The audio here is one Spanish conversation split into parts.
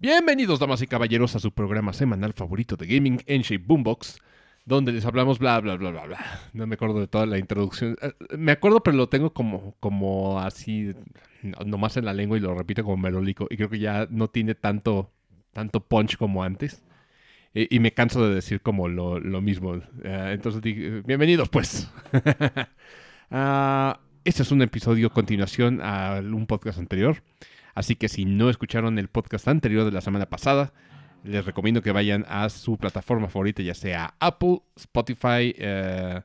Bienvenidos, damas y caballeros, a su programa semanal favorito de gaming, N-Shape Boombox, donde les hablamos bla, bla, bla, bla, bla. No me acuerdo de toda la introducción. Eh, Me acuerdo, pero lo tengo como, como así, no- nomás en la lengua y lo repito como merolico. Y creo que ya no tiene tanto, tanto punch como antes. Eh, y me canso de decir como lo, lo mismo. Eh, entonces, di- bienvenidos, pues. Ah, este es un episodio continuación a un podcast anterior. Así que si no escucharon el podcast anterior de la semana pasada, les recomiendo que vayan a su plataforma favorita, ya sea Apple, Spotify. eh,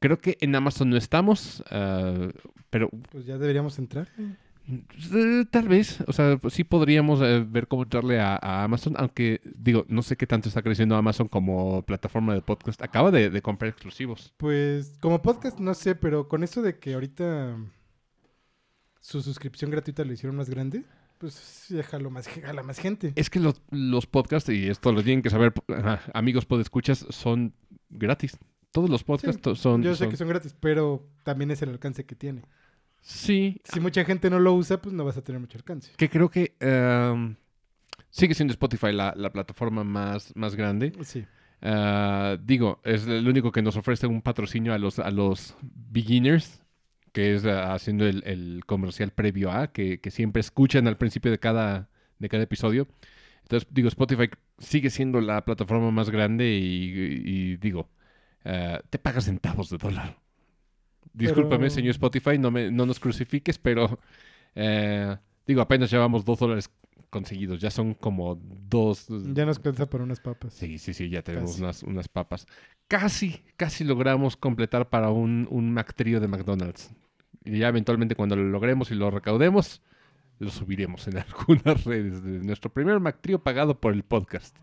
creo que en Amazon no estamos, eh, pero Pues ya deberíamos entrar. eh, tal vez, o sea, pues sí podríamos ver cómo entrarle a, a Amazon, aunque digo, no sé qué tanto está creciendo Amazon como plataforma de podcast. Acaba de, de comprar exclusivos. Pues como podcast no sé, pero con eso de que ahorita su suscripción gratuita lo hicieron más grande, pues déjalo más, jala más gente. Es que los, los podcasts, y esto lo tienen que saber, amigos podescuchas, son gratis. Todos los podcasts son... Yo sé son- que son gratis, pero también es el alcance que tiene. Sí, Si mucha gente no lo usa, pues no vas a tener mucho alcance. que creo que em, sigue siendo Spotify la, la plataforma más, más grande. Sí. Ah, digo, es el único que nos ofrece un patrocinio a los, a los beginners, que es ah, haciendo el, el comercial previo a, que, que siempre escuchan al principio de cada, de cada episodio. Entonces, digo, Spotify sigue siendo la plataforma más grande y, y digo, ah, te pagas centavos de dólar. Discúlpame, Pero- señor Spotify, no, me, no nos crucifiques, pero eh, digo, apenas llevamos dos dólares conseguidos. Ya son como dos, Ya nos alcanza para unas papas. Sí, sí, sí, ya tenemos Casi. unas, unas papas. Casi, casi logramos completar para un, un Mac Trio de McDonald's. Y ya eventualmente cuando lo logremos y lo recaudemos, lo subiremos en algunas redes de nuestro primer Mac Trio pagado por el podcast.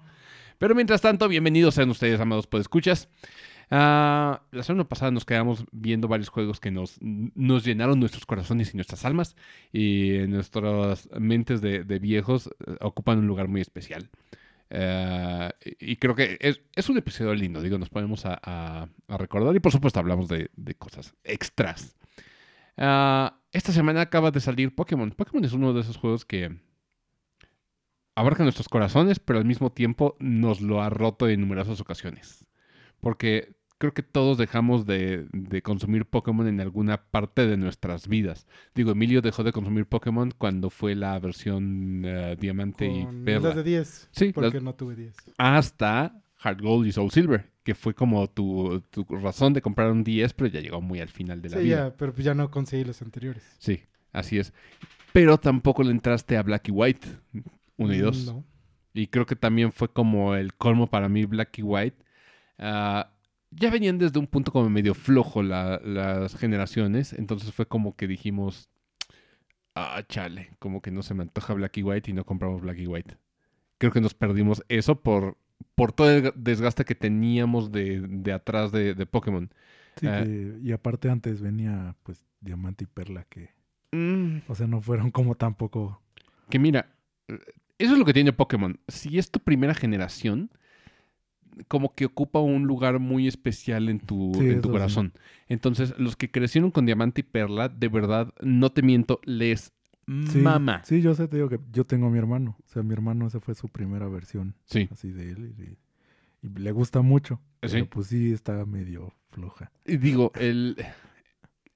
Pero mientras tanto, bienvenidos sean ustedes, amados podescuchas. Ah, la semana pasada nos quedamos viendo varios juegos que nos, nos llenaron nuestros corazones y nuestras almas. Y nuestras mentes de, de viejos eh, ocupan un lugar muy especial. Eh, y creo que es, es un episodio lindo, digo, nos ponemos a, a- a recordar y por supuesto hablamos de, de cosas extras. Ah, esta semana acaba de salir Pokémon. Pokémon es uno de esos juegos que abarca nuestros corazones, pero al mismo tiempo nos lo ha roto en numerosas ocasiones. Porque creo que todos dejamos de, de consumir Pokémon en alguna parte de nuestras vidas. Digo, Emilio dejó de consumir Pokémon cuando fue la versión eh, Diamante y Perla las de 10. Sí, Porque las- no tuve 10. hasta Hard Gold y Soul Silver, que fue como tu, tu razón de comprar un 10, pero ya llegó muy al final de la Sí, vida. ya, pero pues ya no conseguí los anteriores. Sí, así es. Pero tampoco le entraste a Black y White, 1 y 2. No. Y creo que también fue como el colmo para mí Black y White. Ah, ya venían desde un punto como medio flojo la- las generaciones, entonces fue como que dijimos, ah, chale, como que no se me antoja Black y White y no compramos Black y White. Creo que nos perdimos eso por, por todo el desgaste que teníamos de, de atrás de, de Pokémon. Sí, Eh. que- y aparte antes venía pues Diamante y Perla que, Mm, o sea, no fueron como tampoco. que mira, eh, eso es lo que tiene Pokémon. Si es tu primera generación, como que ocupa un lugar muy especial en tu, Sí, en tu sí. corazón. Entonces, los que crecieron con Diamante y Perla, de verdad, no te miento, les Sí, mama. Sí, yo sé, te digo que yo tengo a mi hermano. O sea, mi hermano esa fue su primera versión Sí. así de él y, y le gusta mucho. Sí. Pero pues sí está medio floja. Y digo, el,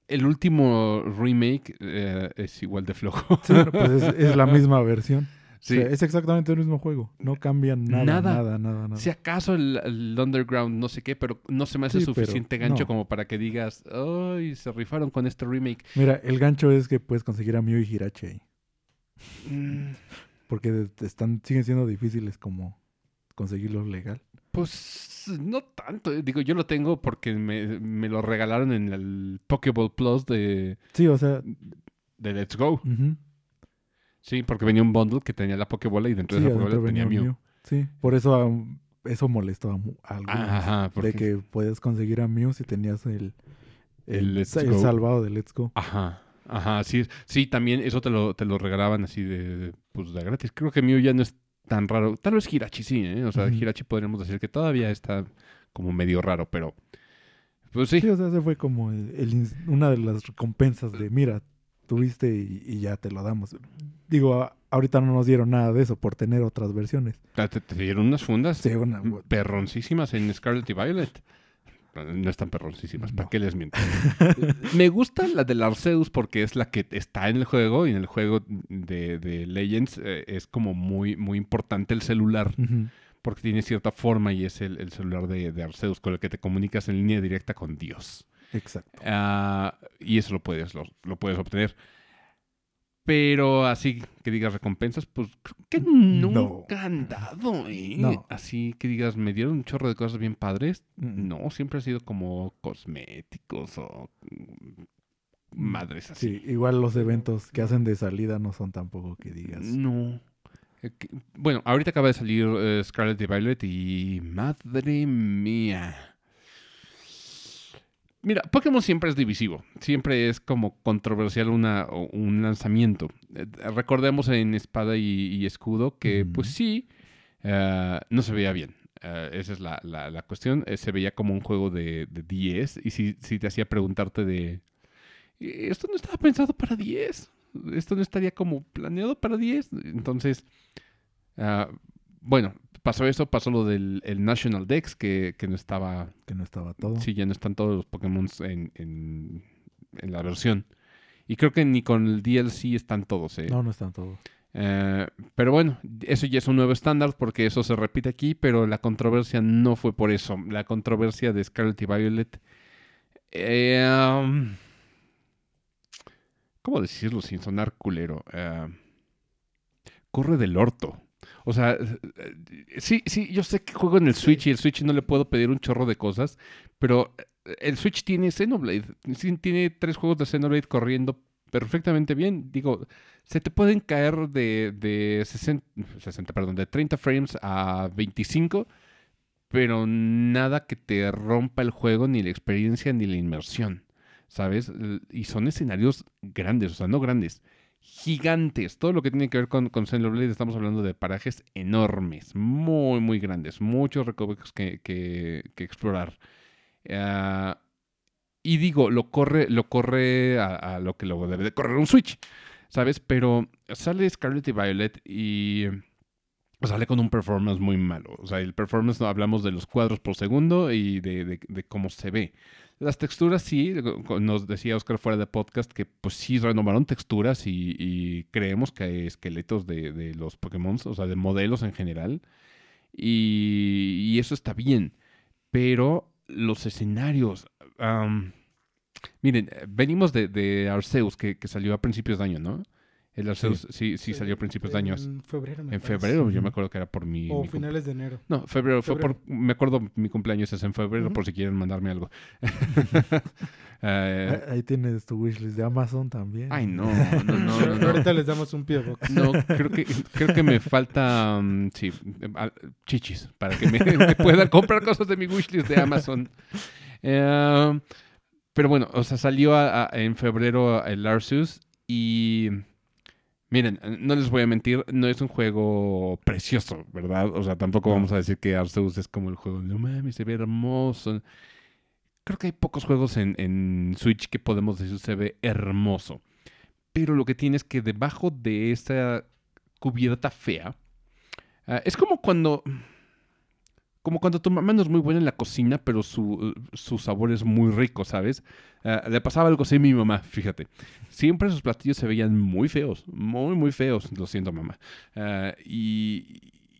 el último remake eh, es igual de flojo. Sí, pero, pues es, es la misma versión. Sí. O sea, es exactamente el mismo juego. No cambian nada, Nada. nada, nada, nada. Si acaso el, el Underground, no sé qué, pero no se me hace Sí, suficiente gancho no. como para que digas, ¡ay! Se rifaron con este remake. Mira, el gancho es que puedes conseguir a Mew y Hirachi ahí. Mm, Porque están, siguen siendo difíciles como conseguirlo legal. Pues no tanto. eh. Digo, yo lo tengo porque me, me lo regalaron en el Pokéball Plus de, Sí, o sea, de Let's Go. ujú. Sí, porque venía un bundle que tenía la Pokébola y dentro Sí, de esa Pokébola tenía venía Mew. Mew. Sí, por eso um, eso molestó a, a algunos. Ajá, porque... De que puedes conseguir a Mew si tenías el, El salvado de Let's Go. Ajá, ajá, sí, sí, también eso te lo, te lo regalaban así de, de, pues, de gratis. Creo que Mew ya no es tan raro. Tal vez Hirachi sí, ¿eh? O sea, Ujú. Hirachi podríamos decir que todavía está como medio raro, pero... Pues sí, Sí, o sea, ese fue como el- el ins- una de las recompensas de, mira, tuviste y, y ya te lo damos. Digo, a- ahorita no nos dieron nada de eso por tener otras versiones. Ah, Te, te dieron unas fundas Sí, una- perroncísimas en Scarlet y Violet. No están perroncísimas, ¿para No. qué les miento? Me gusta la del Arceus porque es la que está en el juego y en el juego de, de Legends eh, es como muy, muy importante el celular porque tiene cierta forma y es el, el celular de, de Arceus con el que te comunicas en línea directa con Dios. Exacto. Ah, y eso lo puedes, lo, lo puedes obtener. Pero así que digas recompensas, pues creo que No. nunca han dado, ¿eh? No. Así que digas, me dieron un chorro de cosas bien padres. Mm. No, siempre ha sido como cosméticos o mm, madres así. Sí, igual los eventos que hacen de salida no son tampoco que digas. No. Eh, Bueno, ahorita acaba de salir eh, Scarlet y Violet y madre mía. Mira, Pokémon siempre es divisivo, siempre es como controversial una, un lanzamiento. Eh, recordemos en Espada y, y Escudo que pues sí, eh, no se veía bien. Eh, esa es la, la- la cuestión. Eh, se veía como un juego de, de 10 y si, si te hacía preguntarte de, "Eh, esto no estaba pensado para 10, esto no estaría como planeado para 10. Entonces, ah, bueno, pasó eso, pasó lo del el National Dex, que, que no estaba, Que no estaba todo. sí, ya no están todos los Pokémon en, en, en la versión. Y creo que ni con el DLC están todos, ¿eh? No, no están todos. Eh, pero bueno, eso ya es un nuevo estándar porque eso se repite aquí, pero la controversia no fue por eso. La controversia de Scarlet y Violet... eh, um, ¿Cómo decirlo sin sonar culero? Eh, corre del orto. O sea, eh, eh, sí, sí, yo sé que juego en el Switch y el Switch no le puedo pedir un chorro de cosas, pero eh, el Switch tiene Xenoblade. Tiene tres juegos de Xenoblade corriendo perfectamente bien. Digo, se te pueden caer de, de 60, 60, perdón, de 30 frames a 25, pero nada que te rompa el juego, ni la experiencia, ni la inmersión, ¿sabes? Y son escenarios grandes, o sea, no grandes, gigantes. Todo lo que tiene que ver con, con Xenoblade, estamos hablando de parajes enormes, muy, muy grandes, muchos recovecos que, explorar. Ah, y digo, lo corre, lo corre a, lo que lo debe de correr un Switch, ¿sabes? Pero sale Scarlet y Violet y sale con un performance muy malo. O sea, el performance no hablamos de los cuadros por segundo y de cómo se ve. Las texturas sí, nos decía Oscar fuera de podcast que pues sí renovaron texturas y, creemos que hay esqueletos de, de los Pokémon, o sea, de modelos en general. Y, eso está bien. Pero los escenarios... am, miren, venimos de, de Arceus, que, que salió a principios de año, ¿no? El Arceus sí, sí, salió a principios de año. En febrero, me En parece. febrero, yo me acuerdo que era por mi... O mi finales de enero. No, febrero, fue por... Me acuerdo, mi cumpleaños es en febrero, por si quieren mandarme algo. Eh, Ahí ahí tienes tu wishlist de Amazon también. ay, no, no, no, no, no. Ahorita les damos un pie box. No, creo que, creo que me falta, mm, sí, ah, chichis, para que me, me puedan comprar cosas de mi wishlist de Amazon. Eh, pero bueno, o sea, salió a- a- en febrero el Arceus y miren, eh, no les voy a mentir, no es un juego precioso, ¿verdad? O sea, tampoco No. vamos a decir que Arceus es como el juego, no mames, se ve hermoso. Creo que hay pocos juegos en, en Switch que podemos decir se ve hermoso. Pero lo que tiene es que debajo de esa cubierta fea, ah, es como cuando. Como cuando tu mamá no es muy buena en la cocina, pero su, su sabor es muy rico, ¿sabes? Ah, le pasaba algo así a mi mamá, fíjate. Siempre sus platillos se veían muy feos, muy, muy feos. Lo siento, mamá. Ah, y,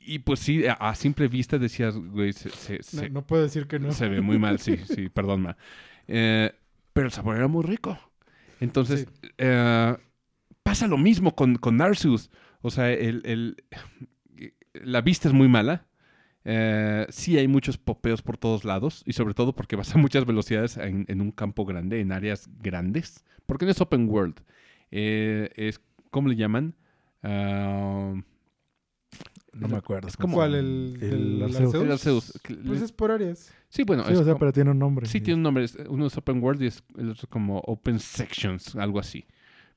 y pues sí, a, a simple vista decías, güey, se, se- No, se- no puedo decir que no. se ve muy mal, sí, sí, perdón, ma. Eh, pero el sabor era muy rico. Entonces, eh, pasa lo mismo con, con. O sea, el, el- la vista es muy mala. Eh, sí hay muchos popeos por todos lados. Y sobre todo porque vas a muchas velocidades en, en un campo grande, en áreas grandes. Porque no es open world. Eh, es, ¿cómo le llaman? Ah, No me acuerdo. Es como- ¿Cuál? ¿El, El Arceus. el Arceus? Pues es por áreas. Sí, bueno. Sí, es o sea, como- pero tiene un nombre. Sí, tiene un nombre. es- Uno es Open World y es el otro como Open Sections, algo así.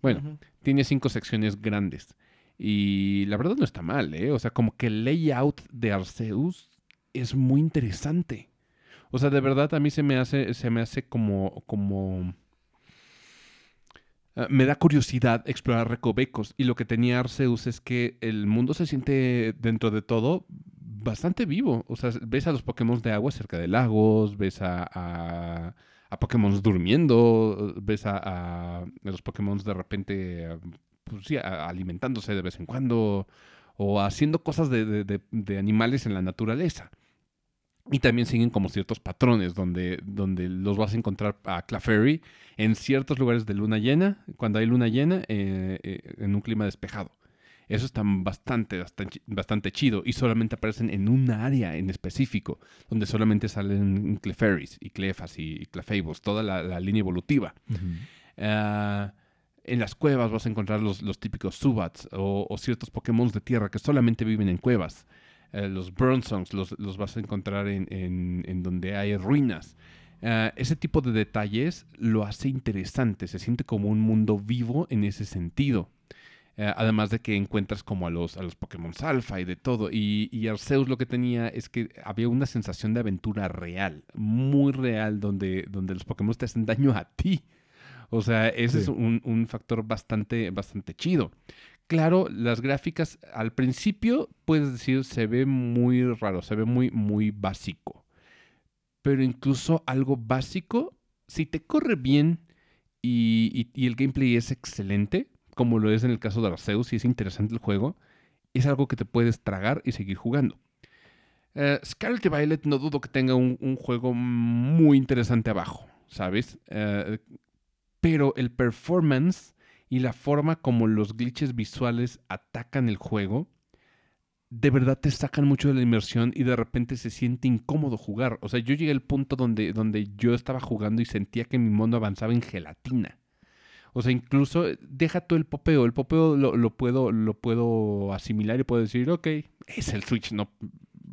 Bueno, tiene cinco secciones grandes. Y la verdad no está mal, ¿eh? O sea, como que el layout de Arceus es muy interesante. O sea, de verdad a mí se me hace, se me hace como, como... Ah, me da curiosidad explorar recovecos y lo que tenía Arceus es que el mundo se siente dentro de todo bastante vivo. O sea, ves a los Pokémon de agua cerca de lagos, ves a, a, a Pokémon durmiendo, ves a, a- los Pokémon de repente ah, pues sí, alimentándose de vez en cuando o haciendo cosas de, de- de- de animales en la naturaleza. Y también siguen como ciertos patrones donde, donde los vas a encontrar a Clefairy en ciertos lugares de luna llena, cuando hay luna llena, eh, eh, en un clima despejado. Eso está bastante, bastante, bastante chido y solamente aparecen en un área en específico, donde solamente salen Clefairies y Clefas y, Clefabos, toda la, la línea evolutiva. Ujú. Ah, en las cuevas vas a encontrar los, los típicos Subats o, ciertos Pokémon de tierra que solamente viven en cuevas. Eh, los Burnsongs los, los vas a encontrar en, en- en donde hay ruinas. Ah, ese tipo de detalles lo hace interesante, se siente como un mundo vivo en ese sentido. Eh, además de que encuentras como a los, a los Pokémon Alpha y de todo. Y, y Arceus lo que tenía es que había una sensación de aventura real, muy real, donde, donde los Pokémon te hacen daño a ti. O sea, ese Sí. es un, un factor bastante, bastante chido. Claro, las gráficas al principio, puedes decir, se ve muy raro, se ve muy, muy básico. Pero incluso algo básico, si te corre bien y, y- y el gameplay es excelente, como lo es en el caso de Arceus y es interesante el juego, es algo que te puedes tragar y seguir jugando. Eh, Scarlet y Violet no dudo que tenga un, un juego muy interesante abajo, ¿sabes? Eh, pero el performance y la forma como los glitches visuales atacan el juego, de verdad te sacan mucho de la inmersión y de repente se siente incómodo jugar. O sea, yo llegué al punto donde, donde yo estaba jugando y sentía que mi mundo avanzaba en gelatina. O sea, incluso eh, deja todo el popeo. El popeo lo, lo puedo, lo puedo asimilar y puedo decir, ok, es el Switch, no,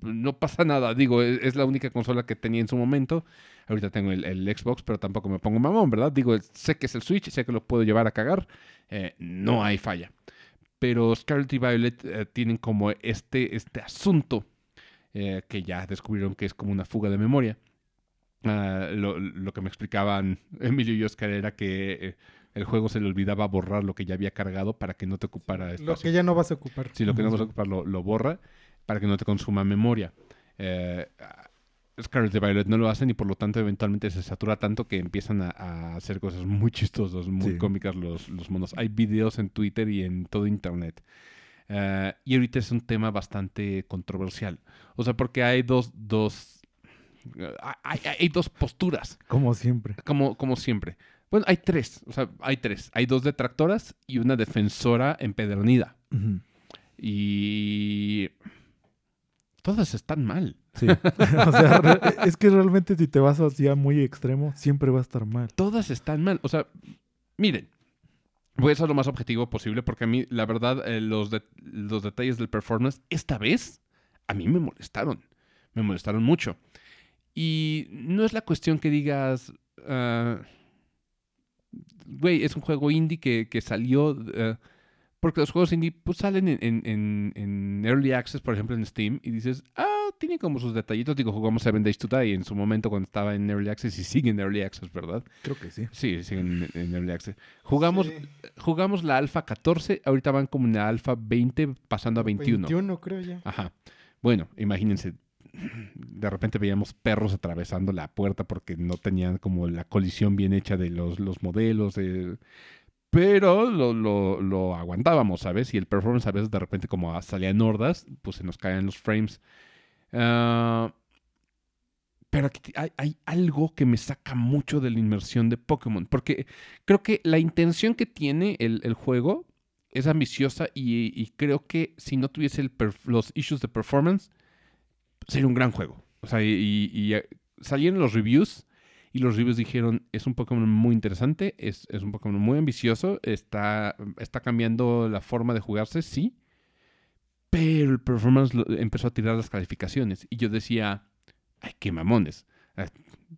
no pasa nada. Digo, es, es la única consola que tenía en su momento. Ahorita tengo el, el Xbox, pero tampoco me pongo mamón, ¿verdad? Digo, sé que es el Switch, sé que lo puedo llevar a cagar. eh, no hay falla. Pero Scarlet y Violet eh, tienen como este, este asunto eh, que ya descubrieron que es como una fuga de memoria. Ah, lo, lo que me explicaban Emilio y Oscar era que el juego se le olvidaba borrar lo que ya había cargado para que no te ocupara Lo que ya no vas a ocupar. Si lo que no vas a ocupar lo, lo borra para que no te consuma memoria. Eh, Scarlet y Violet no lo hacen y por lo tanto eventualmente se satura tanto que empiezan a, a hacer cosas muy chistosas, muy Sí. cómicas los, los monos. Hay videos en Twitter y en todo Internet. Eh, y ahorita es un tema bastante controversial. O sea, porque hay dos, dos, eh, hay, hay- dos posturas Como siempre. como, como siempre. Bueno, hay tres, o sea, hay tres. Hay dos detractoras y una defensora empedernida. Y todas están mal. Sí. o sea, es que realmente si te vas hacia muy extremo, siempre va a estar mal. Todas están mal. O sea, miren, voy a ser lo más objetivo posible porque a mí, la verdad, eh, los, de- los detalles del performance, esta vez, a mí me molestaron. Me molestaron mucho. Y no es la cuestión que digas, ah, güey, es un juego indie que, que salió... eh, porque los juegos indie pues, salen en, en- en- Early Access, por ejemplo, en Steam, y dices, ah, tiene como sus detallitos. Digo, jugamos Seven Days to Die en su momento cuando estaba en Early Access y sigue en Early Access, ¿verdad? Creo que sí. Sí, siguen en, en Early Access. Jugamos, Sí, jugamos la alfa 14, ahorita van como en la alfa 20, pasando a 21. 21 creo ya. Ajá. Bueno, imagínense, de repente veíamos perros atravesando la puerta porque no tenían como la colisión bien hecha de los, los modelos. eh, pero lo, lo- aguantábamos, ¿sabes? Y el performance a veces de repente como salían hordas, pues se nos caían los frames. Ah, pero aquí hay, algo que me saca mucho de la inmersión de Pokémon. Porque creo que la intención que tiene el, el juego es ambiciosa y, creo que si no tuviese los issues de performance, sería un gran juego. O sea, y, eh, salieron los reviews y los reviews dijeron, es un Pokémon muy interesante, es, es un Pokémon muy ambicioso, está, está cambiando la forma de jugarse, sí, pero el performance empezó a tirar las calificaciones y yo decía, ay, qué mamones, eh,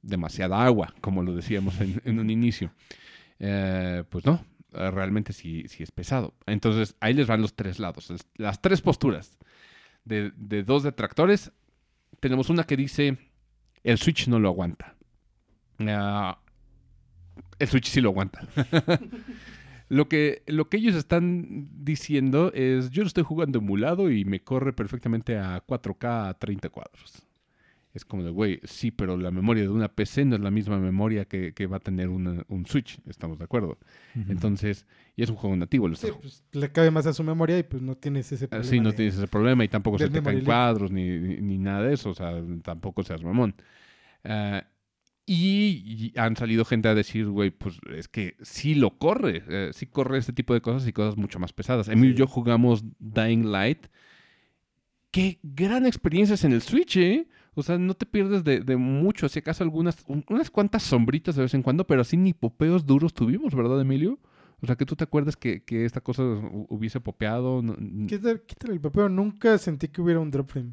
demasiada agua, como lo decíamos en, en un inicio. Eh, pues no, eh, realmente sí, sí es pesado. Entonces ahí les van los tres lados, las tres posturas de, de dos detractores. Tenemos una que dice, el Switch no lo aguanta. Ah, el Switch sí lo aguanta. Lo que, lo que ellos están diciendo es, yo lo estoy jugando emulado y me corre perfectamente a 4K a 30 cuadros. Es como de, güey, sí, pero la memoria de una PC no es la misma memoria que, que va a tener una- un Switch, estamos de acuerdo. Ujú. y y es un juego nativo. Lo Sí, pues, le cabe más a su memoria y pues no tienes ese problema. Sí, no de- tienes ese problema y tampoco se te caen cuadros ni, ni, ni nada de eso, o sea, tampoco seas mamón. Ah, y, y han salido gente a decir, güey, pues es que sí lo corre, eh, sí corre este tipo de cosas y cosas mucho más pesadas. Emilio y Sí. yo jugamos Dying Light. Qué gran experiencia es en el Switch, ¿eh? O sea, no te pierdes de, de mucho, si acaso algunas, un- unas cuantas sombritas de vez en cuando, pero así ni popeos duros tuvimos, ¿verdad, Emilio? O sea, que tú te acuerdas que, que esta cosa hu- hubiese popeado. no- el papel. Nunca sentí que hubiera un drop frame.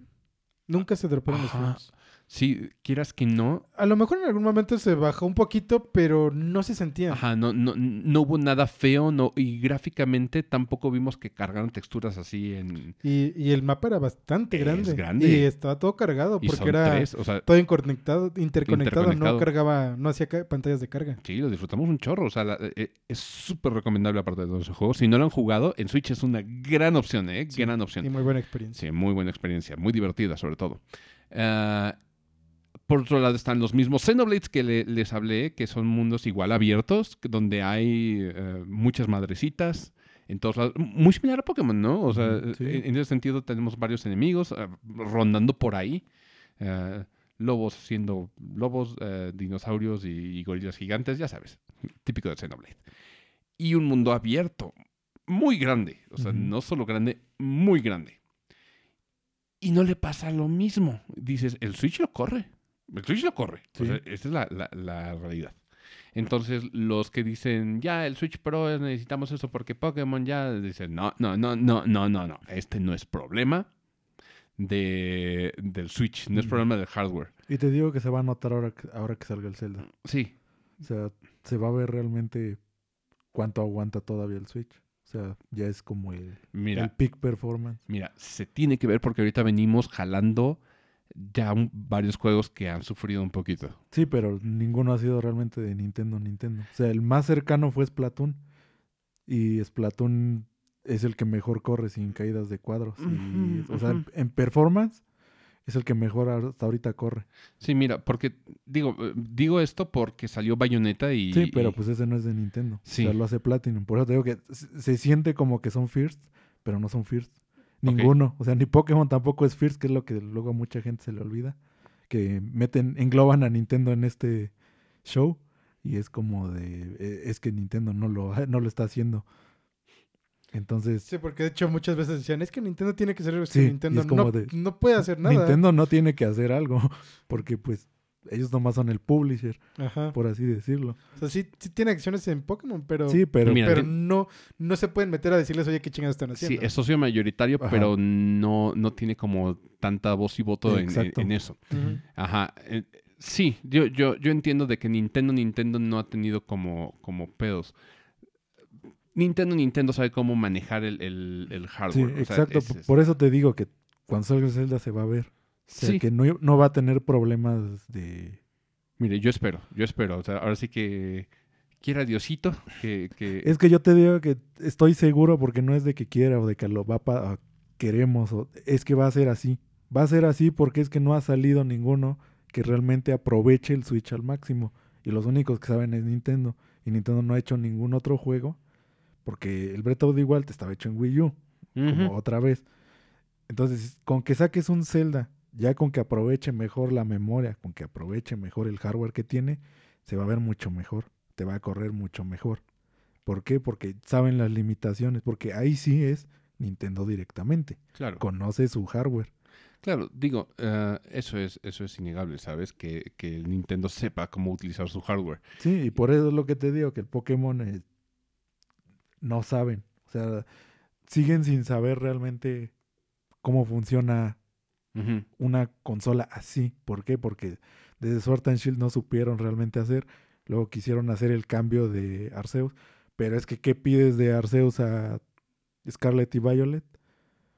Nunca se droparon los frames. Sí, quieras que no. A lo mejor en algún momento se bajó un poquito, pero no se sentía. Ajá, no, no, no hubo nada feo, no, y gráficamente tampoco vimos que cargaron texturas así en. Y, y el mapa era bastante Es grande. grande. Y estaba todo cargado Y porque era tres, o sea, todo interconectado, interconectado, no cargaba, no hacía pantallas de carga. sí, lo disfrutamos un chorro. O sea, la- eh, es súper recomendable aparte de todo ese juego. Si no lo han jugado, en Switch es una gran opción, ¿eh? Sí, Gran Y opción. muy buena experiencia. Sí, muy buena experiencia, muy divertida sobre todo. Ah, por otro lado están los mismos Xenoblades que le- les hablé, que son mundos igual abiertos, donde hay eh, muchas madrecitas en todos lados. Muy similar a Pokémon, ¿no? O sea, sí. en, en ese sentido tenemos varios enemigos eh, rondando por ahí. Eh, lobos siendo lobos, eh, dinosaurios y, y gorilas gigantes, ya sabes, típico de Xenoblade. Y un mundo abierto, muy grande, o sea, Ujú. no solo grande, muy grande. Y no le pasa lo mismo. Dices, el Switch lo corre. El Switch lo corre. O Sí. sea, esa es la, la- la realidad. Entonces, los que dicen, ya, el Switch Pro necesitamos eso porque Pokémon ya, dicen, no, no, no, no, no, no, no. Este no es problema de, del Switch, no es Mm. problema del hardware. Y te digo que se va a notar ahora que, ahora que salga el Zelda. Sí, O sea, se va a ver realmente cuánto aguanta todavía el Switch. O sea, ya es como el, el peak performance. mira, se tiene que ver porque ahorita venimos jalando ya un- varios juegos que han sufrido un poquito. Sí, pero ninguno ha sido realmente de Nintendo Nintendo. O sea, el más cercano fue Splatoon. Y Splatoon es el que mejor corre sin caídas de cuadros. Y, o sea, en, performance es el que mejor hasta ahorita corre. Sí, mira, porque digo, eh, digo esto porque salió Bayonetta y... Sí, pero y- pues ese no es de Nintendo. Sí. O sea, lo hace Platinum. Por eso te digo que se se siente como que son First, pero no son First. Ninguno. O sea, ni Pokémon tampoco es First, que es lo que luego a mucha gente se le olvida. Que meten, engloban a Nintendo en este show. Y es como de. eh, Es que Nintendo no lo, no lo está haciendo. Entonces, Sí, porque de hecho muchas veces decían, es que Nintendo tiene que ser es que Sí, y Nintendo es como no, de- no puede hacer nada. Nintendo no tiene que hacer algo. Porque pues ellos nomás son el publisher, Ajá. por así decirlo. O sea, sí, sí tiene acciones en Pokémon, pero, Sí, pero Mira, pero que- no, no se pueden meter a decirles, oye, qué chingados están Sí, haciendo. es socio mayoritario, Ajá. pero no, no tiene como tanta voz y voto en, en- en eso. Ujú. Ajá. eh, sí, yo, yo, yo entiendo de que Nintendo, Nintendo no ha tenido como, como pedos. Nintendo, Nintendo sabe cómo manejar el, el, el Sí, hardware. o sea, exacto. es- es- Por eso te digo que cuando salga Zelda se va a ver. O sea, sí, que no, no va a tener problemas de... mire, yo espero, yo espero. O sea, ahora sí que quiera Diosito que... que- Es que yo te digo que estoy seguro porque no es de que quiera o de que lo va a queremos. O, es que va a ser así. Va a ser así porque es que no ha salido ninguno que realmente aproveche el Switch al máximo. Y los únicos que saben es Nintendo. Y Nintendo no ha hecho ningún otro juego. Porque el Breath of the Wild estaba hecho en Wii U. como otra vez. Entonces, con que saques un Zelda, ya con que aproveche mejor la memoria, con que aproveche mejor el hardware que tiene, se va a ver mucho mejor, te va a correr mucho mejor. ¿Por qué? Porque saben las limitaciones, porque ahí sí es Nintendo directamente, Claro. conoce su hardware. Claro, digo, eh, eso es eso es innegable, ¿sabes? Que, que el Nintendo sepa cómo utilizar su hardware. Sí, y por eso es lo que te digo, que el Pokémon eh, no saben, o sea, siguen sin saber realmente cómo funciona Una consola así. ¿Por qué? Porque desde Sword and Shield no supieron realmente hacer. Luego quisieron hacer el cambio de Arceus. Pero es que, ¿qué pides de Arceus a Scarlet y Violet?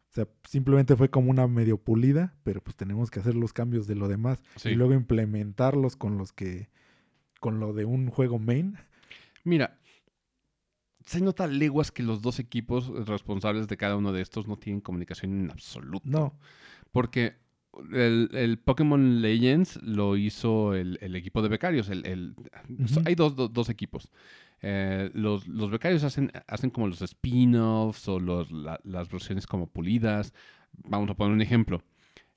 O sea, simplemente fue como una medio pulida, pero pues tenemos que hacer los cambios de lo demás. Sí. Y luego implementarlos con los que. con lo de un juego main. Mira, se nota leguas que los dos equipos responsables de cada uno de estos no tienen comunicación en absoluto. No. Porque el, el Pokémon Legends lo hizo el, el equipo de becarios. El, el- Ujú. Hay dos, dos- dos equipos. Eh, los, los becarios hacen, hacen como los spin-offs o los, la- las versiones como pulidas. Vamos a poner un ejemplo.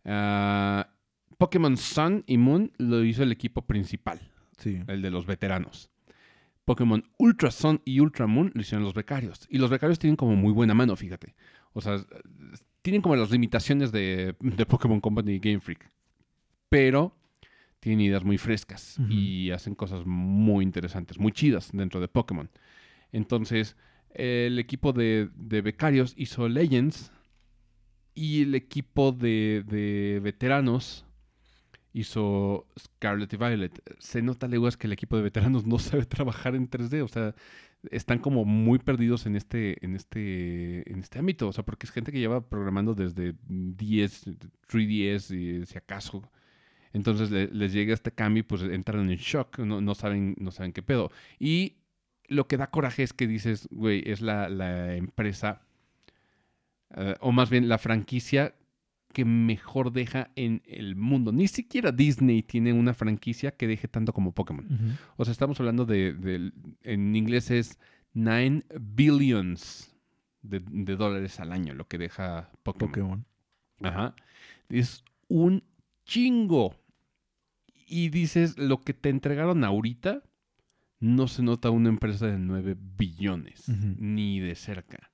Ah, Pokémon Sun y Moon lo hizo el equipo principal, Sí. el de los veteranos. Pokémon Ultra Sun y Ultra Moon lo hicieron los becarios. Y los becarios tienen como muy buena mano, fíjate. O sea, tienen como las limitaciones de, de Pokémon Company y Game Freak. Pero tienen ideas muy frescas y hacen cosas muy interesantes, muy chidas dentro de Pokémon. Entonces, el equipo de, de becarios hizo Legends y el equipo de, de veteranos hizo Scarlet y Violet. Se nota leguas que el equipo de veteranos no sabe trabajar en 3D, o sea, están como muy perdidos en este, en este, en este ámbito, o sea, porque es gente que lleva programando desde 10, 3DS y si acaso. Entonces le- les llega este cambio y pues entran en shock, no, no saben, no saben qué pedo. Y lo que da coraje es que dices, güey, es la, la empresa, eh, o más bien la franquicia que mejor deja en el mundo. Ni siquiera Disney tiene una franquicia que deje tanto como Pokémon. O sea, estamos hablando de, de- en inglés es 9 billions de, de dólares al año lo que deja Pokémon. Pokémon. Ajá. Es un chingo. Y dices, lo que te entregaron ahorita no se nota una empresa de 9 billones, ni de cerca.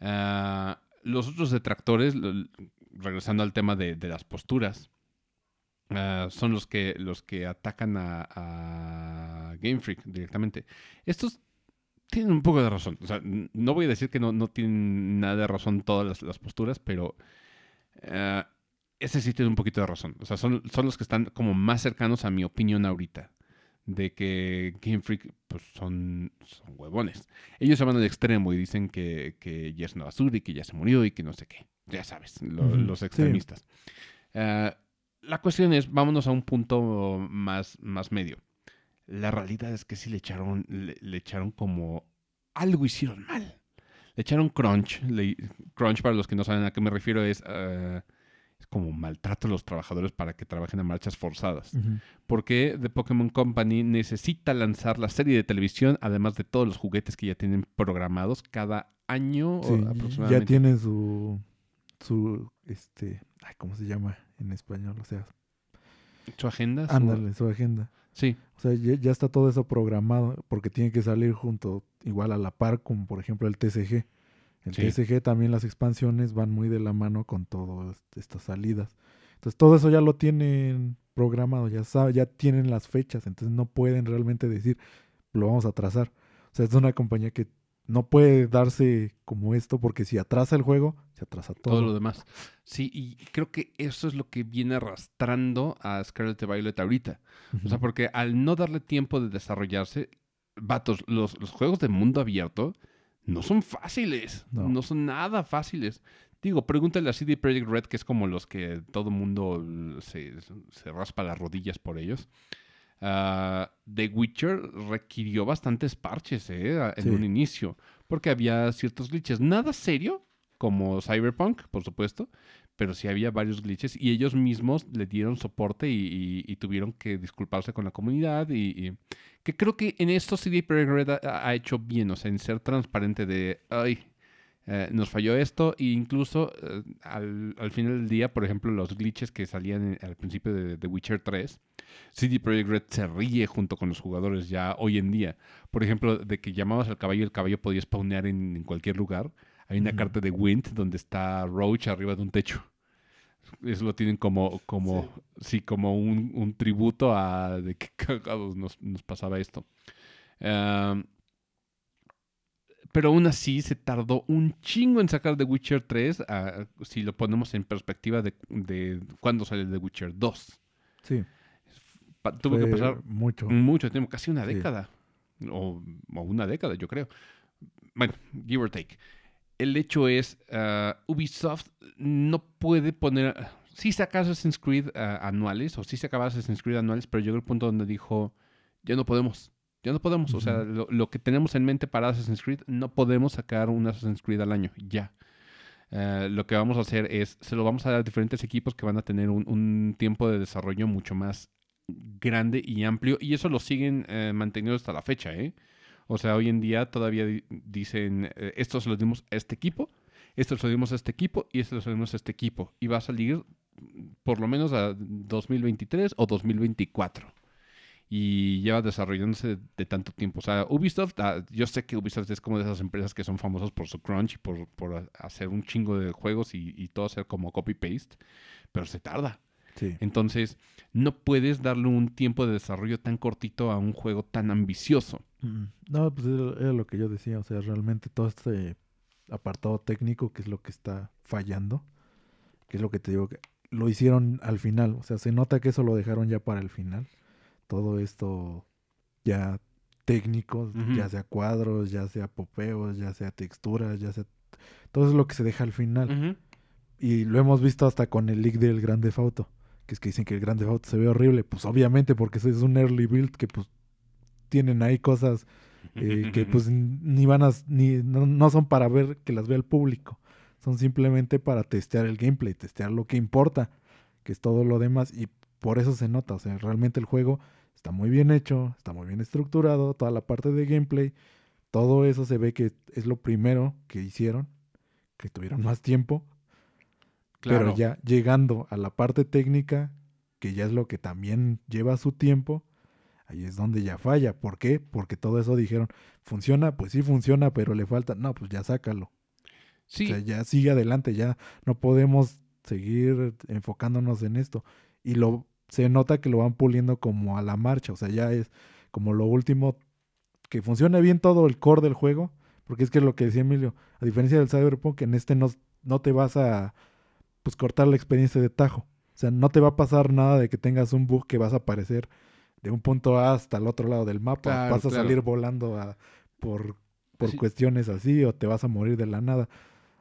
Ah, los otros detractores, regresando al tema de, de las posturas, ah, son los que, los que atacan a, Game Freak directamente. Estos tienen un poco de razón. No voy a decir que no, no tienen nada de razón todas las, las posturas, pero ah, ese sí tiene un poquito de razón. O sea, son, son los que están como más cercanos a mi opinión ahorita. De que Game Freak pues, son, son huevones. Ellos se van al extremo y dicen que, que ya y que ya se murió y que no sé qué. Ya sabes, lo- los sí. extremistas. Ah, la cuestión es, vámonos a un punto más, más medio. La realidad es que sí le echaron, le, le echaron como algo hicieron mal. Le echaron crunch. Le- crunch, para los que no saben a qué me refiero, es, ah, es como maltrato a los trabajadores para que trabajen a marchas forzadas. Porque The Pokémon Company necesita lanzar la serie de televisión, además de todos los juguetes que ya tienen programados cada año Sí, o aproximadamente. ya tiene su su este, ay, ¿cómo se llama en español? O sea, ¿Su agenda? su- ándale, su agenda. Sí, O sea, ya, ya está todo eso programado porque tiene que salir junto, igual a la par con, por ejemplo, el TCG. El Sí. TCG también las expansiones van muy de la mano con todas estas salidas. Entonces todo eso ya lo tienen programado, ya sabe, ya tienen las fechas, entonces no pueden realmente decir lo vamos a atrasar. O sea, es una compañía que no puede darse como esto porque si atrasa el juego, se atrasa todo. todo lo demás. Sí, y creo que eso es lo que viene arrastrando a Scarlet y Violet ahorita. O sea, porque al no darle tiempo de desarrollarse, vatos, los, los juegos de mundo abierto no son fáciles. No, No. son nada fáciles. Digo, pregúntale a CD Projekt Red, que es como los que todo mundo se, se raspa las rodillas por ellos. Ah, The Witcher requirió bastantes parches eh, en Sí. un inicio, porque había ciertos glitches. Nada serio, como Cyberpunk, por supuesto, pero sí había varios glitches y ellos mismos le dieron soporte y, tuvieron que disculparse con la comunidad y, y- que creo que en esto CD Projekt Red ha, hecho bien, o sea, en ser transparente de, ay, eh, nos falló esto e incluso eh, al, al final del día, por ejemplo, los glitches que salían al principio de The Witcher 3, CD Projekt Red se ríe junto con los jugadores ya hoy en día. Por ejemplo, de que llamabas al caballo y el caballo podía spawnear en cualquier lugar. Hay una carta de Wind donde está Roach arriba de un techo. Eso lo tienen como, como, sí, como un, un tributo a de qué cagados nos, nos pasaba esto. Am, pero aún así se tardó un chingo en sacar The Witcher 3, ah, si lo ponemos en perspectiva de, de cuándo sale The Witcher 2. Sí, tuvo que pasar mucho. mucho tiempo, casi una Sí. década. O, o una década, yo creo. Bueno, give or take. El hecho es, ah, Ubisoft no puede poner... Sí saca Assassin's Creed ah, anuales, o sí sacaba Assassin's Creed anuales, pero llegó el punto donde dijo, ya no podemos. Ya no podemos. O sea, lo que tenemos en mente para Assassin's Creed, no podemos sacar un Assassin's Creed al año. Ya. Eh, lo que vamos a hacer es, se lo vamos a dar a diferentes equipos que van a tener un, un tiempo de desarrollo mucho más grande y amplio. Y eso lo siguen eh, manteniendo hasta la fecha, ¿eh? O sea, hoy en día todavía di- dicen, eh, esto se lo dimos a este equipo, esto se lo dimos a este equipo y esto se lo dimos a este equipo. Y va a salir mm, por lo menos a 2023 o 2024 y lleva desarrollándose de, de tanto tiempo. O sea, Ubisoft, ah, yo sé que Ubisoft es como de esas empresas que son famosas por su crunch y por, por hacer un chingo de juegos y, y todo ser como copy-paste, pero se tarda. Sí. Entonces, no puedes darle un tiempo de desarrollo tan cortito a un juego tan ambicioso. No, pues era, lo que yo decía, o sea, realmente todo este apartado técnico que es lo que está fallando, que es lo que te digo, que lo hicieron al final, o sea, se nota que eso lo dejaron ya para el final, todo esto ya técnico, ya sea cuadros, ya sea popeos, ya sea texturas, ya sea... Todo es lo que se deja al final. Y lo hemos visto hasta con el leak del Grande Auto, que es que dicen que el Grande Auto se ve horrible, pues obviamente porque es un early build que pues tienen ahí cosas eh, que pues ni van a ni no, no son para ver que las vea el público son simplemente para testear el gameplay testear lo que importa que es todo lo demás y por eso se nota o sea realmente el juego está muy bien hecho está muy bien estructurado toda la parte de gameplay todo eso se ve que es lo primero que hicieron que tuvieron más tiempo Claro. pero ya llegando a la parte técnica que ya es lo que también lleva su tiempo Ahí es donde ya falla. ¿Por qué? Porque todo eso dijeron, funciona, pues sí funciona, pero le falta, no, pues ya sácalo. Sí, O sea, ya sigue adelante, ya no podemos seguir enfocándonos en esto. Y lo se nota que lo van puliendo como a la marcha, o sea, ya es como lo último que funcione bien todo el core del juego, porque es que lo que decía Emilio, a diferencia del Cyberpunk, en este no, no te vas a pues cortar la experiencia de tajo. O sea, no te va a pasar nada de que tengas un bug que vas a aparecer de un punto A hasta el otro lado del mapa. Claro, vas a claro. salir volando a- por, por Sí. cuestiones así o te vas a morir de la nada.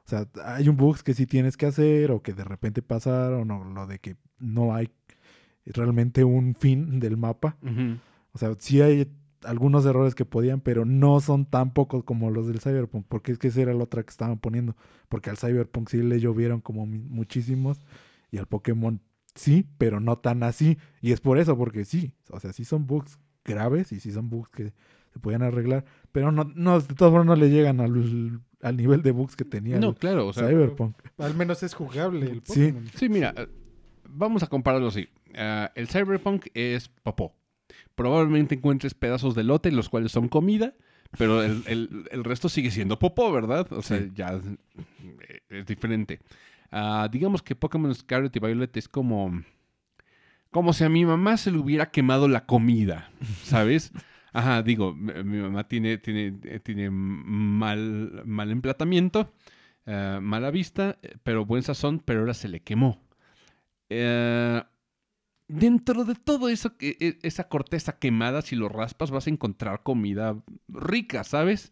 O sea, hay un bugs que sí tienes que hacer o que de repente pasaron o lo de que no hay realmente un fin del mapa. O sea, sí hay algunos errores que podían, pero no son tan pocos como los del Cyberpunk, porque es que esa era la otra que estaban poniendo, porque al Cyberpunk sí le llovieron como muchísimos y al Pokémon sí, pero no tan así, y es por eso, porque sí, o sea, sí son bugs graves y sí son bugs que se podían arreglar, pero no, no de todas formas no le llegan al, al nivel de bugs que tenía No, el claro, o sea, Cyberpunk. Al menos es jugable el Sí. Pokémon. Sí, mira, eh, vamos a compararlo así. Ah, el cyberpunk es popó. Probablemente encuentres pedazos de lote, los cuales son comida, pero el, el- el resto sigue siendo popó, ¿verdad? O sea, Sí. ya eh, es diferente. Ah, digamos que Pokémon Scarlet y Violet es como... Como si a mi mamá se le hubiera quemado la comida, ¿sabes? Ajá, digo, mi, mamá tiene, tiene, eh, tiene mal, mal emplatamiento, eh, mala vista, eh, pero buen sazón, pero ahora se le quemó. Dentro de todo eso, que- e- esa corteza quemada, si lo raspas, vas a encontrar comida rica, ¿sabes?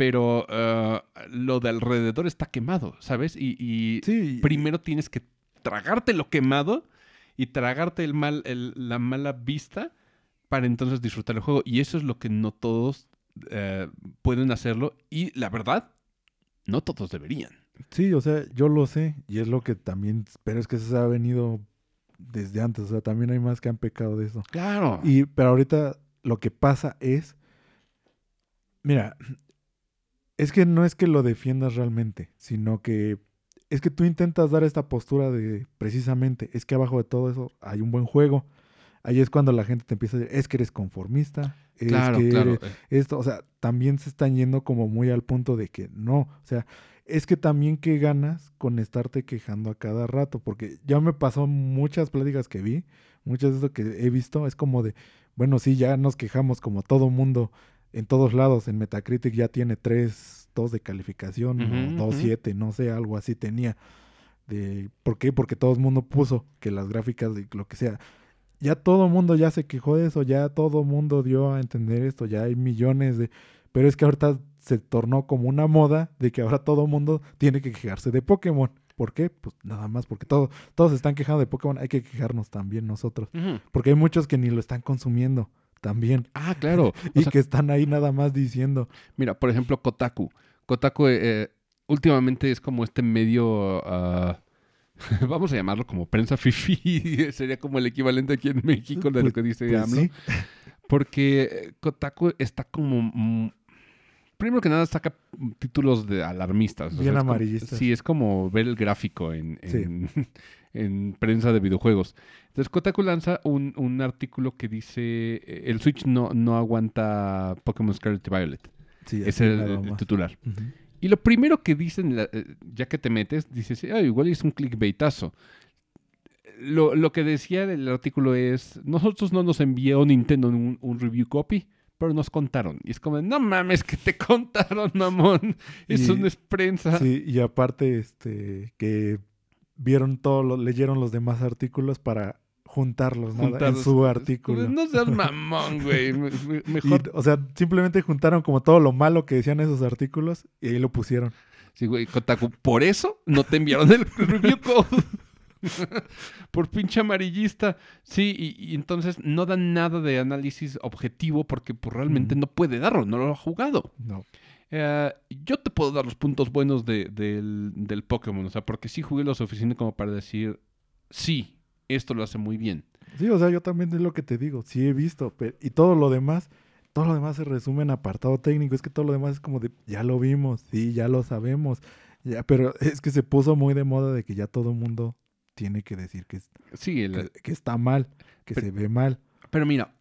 Pero eh, lo de alrededor está quemado, ¿sabes? Y, y Sí, primero tienes que tragarte lo quemado y tragarte el mal, el- la mala vista para entonces disfrutar el juego. Y eso es lo que no todos eh, pueden hacerlo. Y la verdad, no todos deberían. Sí, o sea, yo lo sé y es lo que también, pero es que se ha venido desde antes, o sea, también hay más que han pecado de eso. Claro. Y pero ahorita lo que pasa es mira, es que no es que lo defiendas realmente, sino que es que tú intentas dar esta postura de precisamente, es que abajo de todo eso hay un buen juego. Ahí es cuando la gente te empieza a decir, es que eres conformista, es claro, que claro. eres- esto, o sea, también se están yendo como muy al punto de que no, o sea, es que también que ganas con estarte quejando a cada rato, porque ya me pasó muchas pláticas que vi, muchas de eso que he visto, es como de, bueno, sí, ya nos quejamos como todo mundo en todos lados, en Metacritic ya tiene 3, 2 de calificación, Ujú, o 2, ujú. 7, no sé, algo así tenía. De, ¿Por qué? Porque todo el mundo puso que las gráficas de lo que sea. Ya todo el mundo ya se quejó de eso, ya todo el mundo dio a entender esto, ya hay millones de... Pero es que ahorita se tornó como una moda de que ahora todo el mundo tiene que quejarse de Pokémon. ¿Por qué? Pues nada más porque todo, todos se están quejando de Pokémon, hay que quejarnos también nosotros. Porque hay muchos que ni lo están consumiendo. También. Ah, claro. Y sea, que están ahí nada más diciendo. Mira, por ejemplo, Kotaku. Kotaku eh, eh, últimamente es como este medio, ah, vamos a llamarlo como prensa fifi, sería como el equivalente aquí en México de lo Pues- que dice Pues AMLO. sí, Porque eh, Kotaku está como... primero que nada saca títulos de alarmistas. Bien como- amarillistas. sí, es como ver el gráfico en, Sí. en, en prensa de videojuegos. Entonces Kotaku lanza un, un artículo que dice el Switch no, no aguanta Pokémon Scarlet y Violet. sí, Es el, titular. Y lo primero que dicen, eh, ya que te metes, dices, ah, igual es un clickbaitazo. Lo, lo que decía el artículo es, nosotros no nos envió Nintendo un, un review copy, pero nos contaron. Y es como, no mames, que te contaron, mamón. Eso Y- no es prensa. Sí, y aparte, este, que vieron todo, lo, leyeron los demás artículos para juntarlos, ¿no? en su artículo. No seas mamón, güey. Me- me- Y, Mejor. o sea, simplemente juntaron como todo lo malo que decían esos artículos y ahí lo pusieron. Sí, güey, Kotaku. Por eso no te enviaron el review code. Por pinche amarillista. Sí, y, y entonces no dan nada de análisis objetivo porque pues, realmente no puede darlo, no lo ha jugado. No. Eh, yo te puedo dar los puntos buenos de- del, del Pokémon, o sea, porque sí jugué lo suficiente como para decir, sí, esto lo hace muy bien. Sí, o sea, yo también es lo que te digo, sí he visto, y todo lo demás, todo lo demás se resume en apartado técnico, es que todo lo demás es como de, ya lo vimos, sí, ya lo sabemos, ya, pero es que se puso muy de moda de que ya todo el mundo tiene que decir que, es- Sí, el- que, que está mal, que Pero- se ve mal. Pero mira,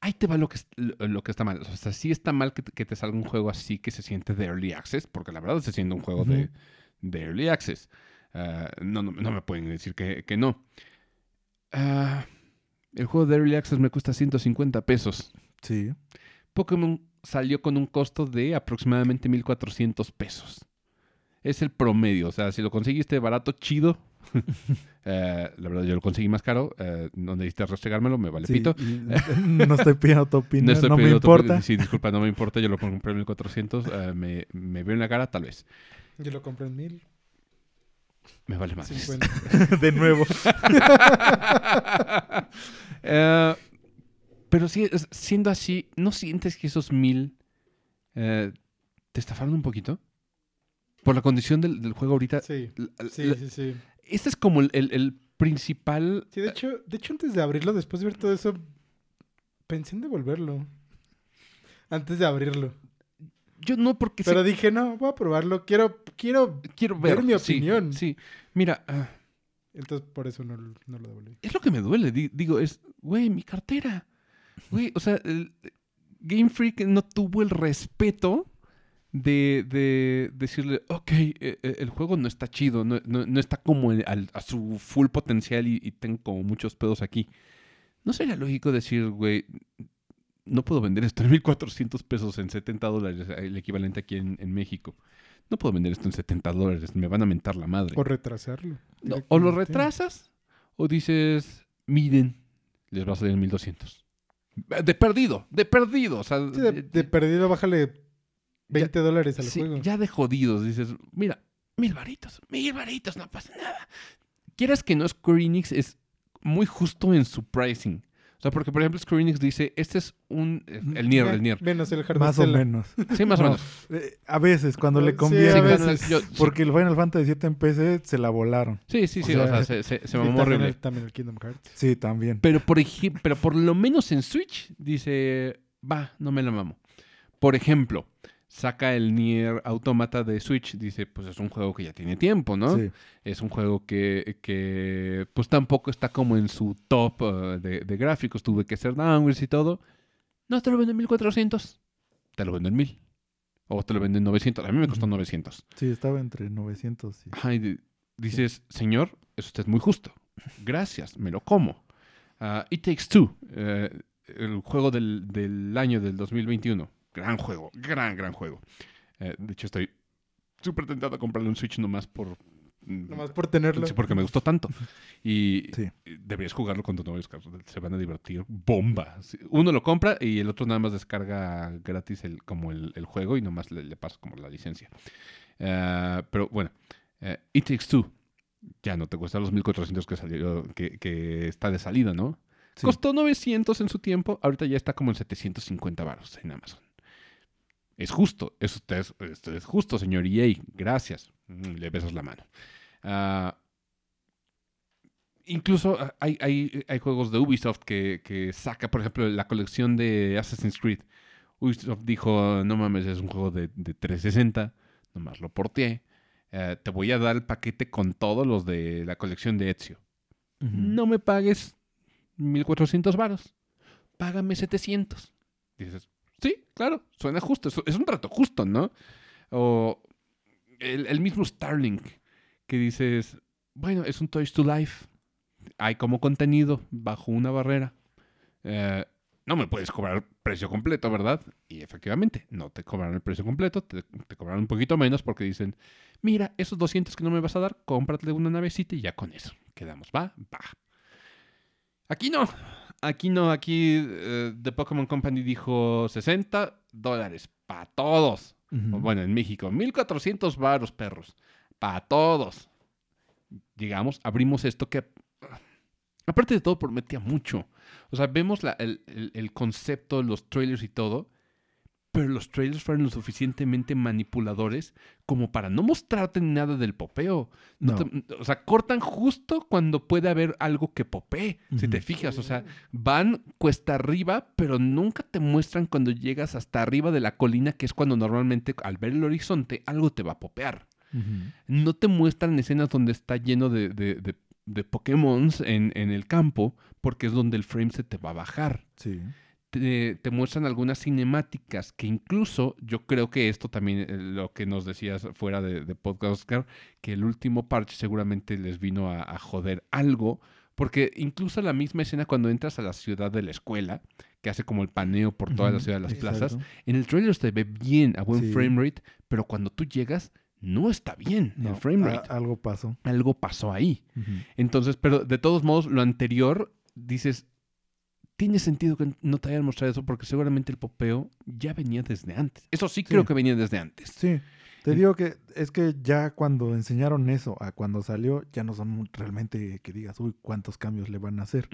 ahí te va lo que, lo, que está mal. O sea, sí está mal que, te- que te salga un juego así que se siente de Early Access, porque la verdad se siente un juego de, de Early Access. Ah, no, no, no me pueden decir que, que no. Ah, el juego de Early Access me cuesta 150 pesos. Sí, Pokémon salió con un costo de aproximadamente 1400 pesos. Es el promedio. O sea, si lo conseguiste barato, chido. Eh, la verdad, yo lo conseguí más caro. Eh, no necesitas restregármelo, me vale sí, pito. no estoy pidiendo tu opinión, no, estoy me pidiendo tu- importa. Sí, disculpa, no me importa. Yo lo compré en 1400. eh, me, me veo en la cara, tal vez. Yo lo compré en mil. Me vale más. 50. de nuevo. Eh, pero sí, siendo así, ¿no sientes que esos mil eh, te estafaron un poquito? Por la condición del, del juego ahorita. Sí, la- sí, la- sí, sí. Este es como el, el- el principal. Sí, de hecho, de hecho, antes de abrirlo, después de ver todo eso, pensé en devolverlo. Antes de abrirlo. Yo no, porque Pero dije, no, voy a probarlo. Quiero, quiero. quiero ver ver mi opinión. Sí, mira, ah, Entonces, por eso no, no lo devolví. es lo que me duele. di- digo, es, güey, mi cartera. Güey, o sea, el Game Freak no tuvo el respeto de, de decirle, ok, eh, eh, el juego no está chido, no, no- no está como al- a su full potencial y, y tengo como muchos pedos aquí. ¿No sería lógico decir, güey, no puedo vender esto en 1400 pesos, en 70 dólares, el equivalente aquí en, en México? No puedo vender esto en 70 dólares, me van a mentar la madre. O retrasarlo. No, o lo retrasas o dices, miren, les va a salir en 1200. De perdido, de perdido. O sea, Sí, de, de perdido, bájale 20 dólares al sí, juego. ya de jodidos. Dices, mira, mil varitos, mil varitos, no pasa nada. Quieras que no, Square Enix es muy justo en su pricing. O sea, porque por ejemplo Square Enix dice, este es un... El Nier, el Nier. Menos el Hard Más o menos. Sí, más o No, menos. eh, a veces, cuando Sí, le a conviene. Sí, veces. cuando- yo- sí, Porque el Final Fantasy VII en PC se la volaron. sí, sí, sí, o o sea, sea, se, se, se mamó también horrible. el- También el Kingdom Hearts. Sí, también. Pero por, pero por lo menos en Switch dice, va, no me la mamo. Por ejemplo, saca el Nier Automata de Switch, dice, pues es un juego que ya tiene tiempo, ¿no? Sí. Es un juego que, que, pues tampoco está como en su top eh, de, de gráficos, tuve que hacer downgrades y todo. No te lo vendo en 1400, te lo vendo en 1000. O te lo vendo en 900, a mí me costó Ujú. 900. Sí, estaba entre 900 y... Ajá, y di- dices, señor, es usted muy justo. Gracias, me lo como. Ah, It Takes Two, eh, el juego del, del año del 2021. Gran juego, gran, gran juego. Eh, de hecho, estoy súper tentado a comprarle un Switch nomás por... mm, Nomás por tenerlo. Sí, porque me gustó tanto. Y Sí. deberías jugarlo con tu novio, Oscar. Se van a divertir. Bomba. Uno lo compra y el otro nada más descarga gratis el, como el, el juego y nomás le, le pasa como la licencia. Ah, pero bueno, eh, It Takes Two. Ya no te cuesta los 1400 que salió, que, que está de salida, ¿no? Sí. Costó 900 en su tiempo, ahorita ya está como en 750 baros en Amazon. Es justo, es, es- es justo, señor EA, gracias. Mm, Le besas la mano. Ah, incluso ah, hay, hay- hay juegos de Ubisoft que, que saca, por ejemplo, la colección de Assassin's Creed. Ubisoft dijo, no mames, es un juego de, de 360, nomás lo porteé. Eh, te voy a dar el paquete con todos los de la colección de Ezio. No me pagues 1400 varos. Págame 700. Dices, sí, claro, suena justo. Es, un trato justo, ¿no? O el, mismo Starlink, que dices, bueno, es un Toys to Life. Hay como contenido bajo una barrera. Eh, no me puedes cobrar precio completo, ¿verdad? Y efectivamente, no te cobran el precio completo, te, te cobran un poquito menos porque dicen, mira, esos 200 que no me vas a dar, cómprate una navecita y ya con eso. Quedamos, ¿va? Va. Aquí no. Aquí no. Aquí eh, The Pokémon Company dijo 60 dólares para todos. Bueno, en México, 1400 varos, perros. Para todos. Digamos, abrimos esto que, aparte de todo, prometía mucho. O sea, vemos la- el, el- el concepto, los trailers y todo, pero los trailers fueron lo suficientemente manipuladores como para no mostrarte nada del popeo. No No. te- o sea, cortan justo cuando puede haber algo que popee, si te fijas. O sea, van cuesta arriba, pero nunca te muestran cuando llegas hasta arriba de la colina, que es cuando normalmente al ver el horizonte algo te va a popear. No te muestran escenas donde está lleno de, de, de, de Pokémons en, en el campo, porque es donde el frame se te va a bajar. Sí. Te, te muestran algunas cinemáticas que incluso yo creo que esto también, eh, lo que nos decías fuera de, de podcast, Oscar, que el último parche seguramente les vino a, a joder algo, porque incluso la misma escena cuando entras a la ciudad de la escuela, que hace como el paneo por toda la ciudad de las exacto. plazas, en el trailer se ve bien, a buen Sí. frame rate, pero cuando tú llegas, no está bien No, el frame a- rate. algo pasó. Algo pasó ahí. Entonces, pero de todos modos, lo anterior, dices, tiene sentido que no te hayan mostrado eso porque seguramente el popeo ya venía desde antes. Eso sí, creo que venía desde antes. Sí. Te digo que es que ya cuando enseñaron eso a cuando salió, ya no son realmente que digas, uy, cuántos cambios le van a hacer.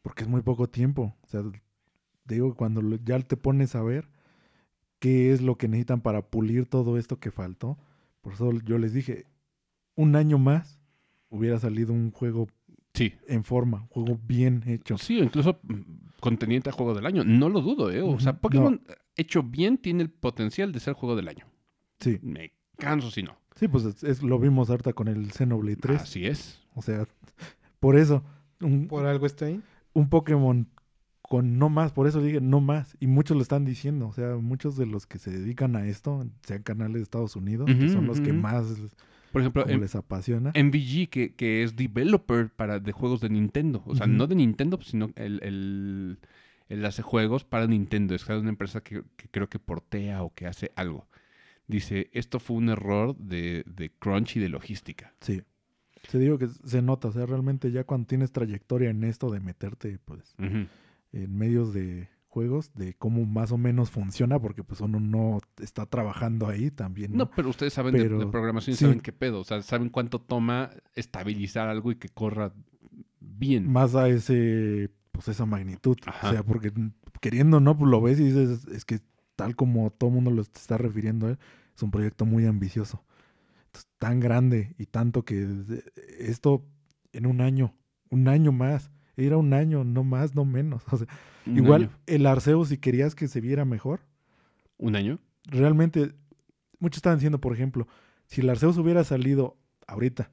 Porque es muy poco tiempo. O sea, te digo que cuando ya te pones a ver qué es lo que necesitan para pulir todo esto que faltó. Por eso yo les dije, un año más hubiera salido un juego Sí. en forma, juego bien hecho. Sí, o incluso mm, contendiente a juego del año. No lo dudo, ¿eh? O sea. Pokémon hecho bien tiene el potencial de ser juego del año. Sí, Me canso si no. sí, pues es, es- lo vimos harta con el Xenoblade 3. Así es. O sea, por eso, un, Por algo está ahí. un Pokémon con no más, por eso dije no más. Y muchos lo están diciendo, o sea, muchos de los que se dedican a esto, sean canales de Estados Unidos, que son los que más Por ejemplo, en, les apasiona. MVG, que, que es developer para, de juegos de Nintendo. O sea, no de Nintendo, sino el, el, él hace juegos para Nintendo. Es una empresa que, que creo que portea o que hace algo. Dice, esto fue un error de, de crunch y de logística. Sí. Se digo que se nota, o sea, realmente ya cuando tienes trayectoria en esto de meterte, pues, en medios de juegos, de cómo más o menos funciona, porque pues uno no está trabajando ahí también, ¿no? No, pero ustedes saben de- programación y sí. saben qué pedo. O sea, saben cuánto toma estabilizar algo y que corra bien. Más a ese, pues esa magnitud. Ajá. O sea, porque queriendo, ¿no? Pues lo ves y dices, es que tal como todo mundo lo está refiriendo, él, es un proyecto muy ambicioso. Entonces, tan grande y tanto que esto en un año, un año más, era un año, no más, no menos. O sea, igual año. el Arceus, si querías que se viera mejor, ¿Un año? realmente, muchos estaban diciendo, por ejemplo, si el Arceus hubiera salido ahorita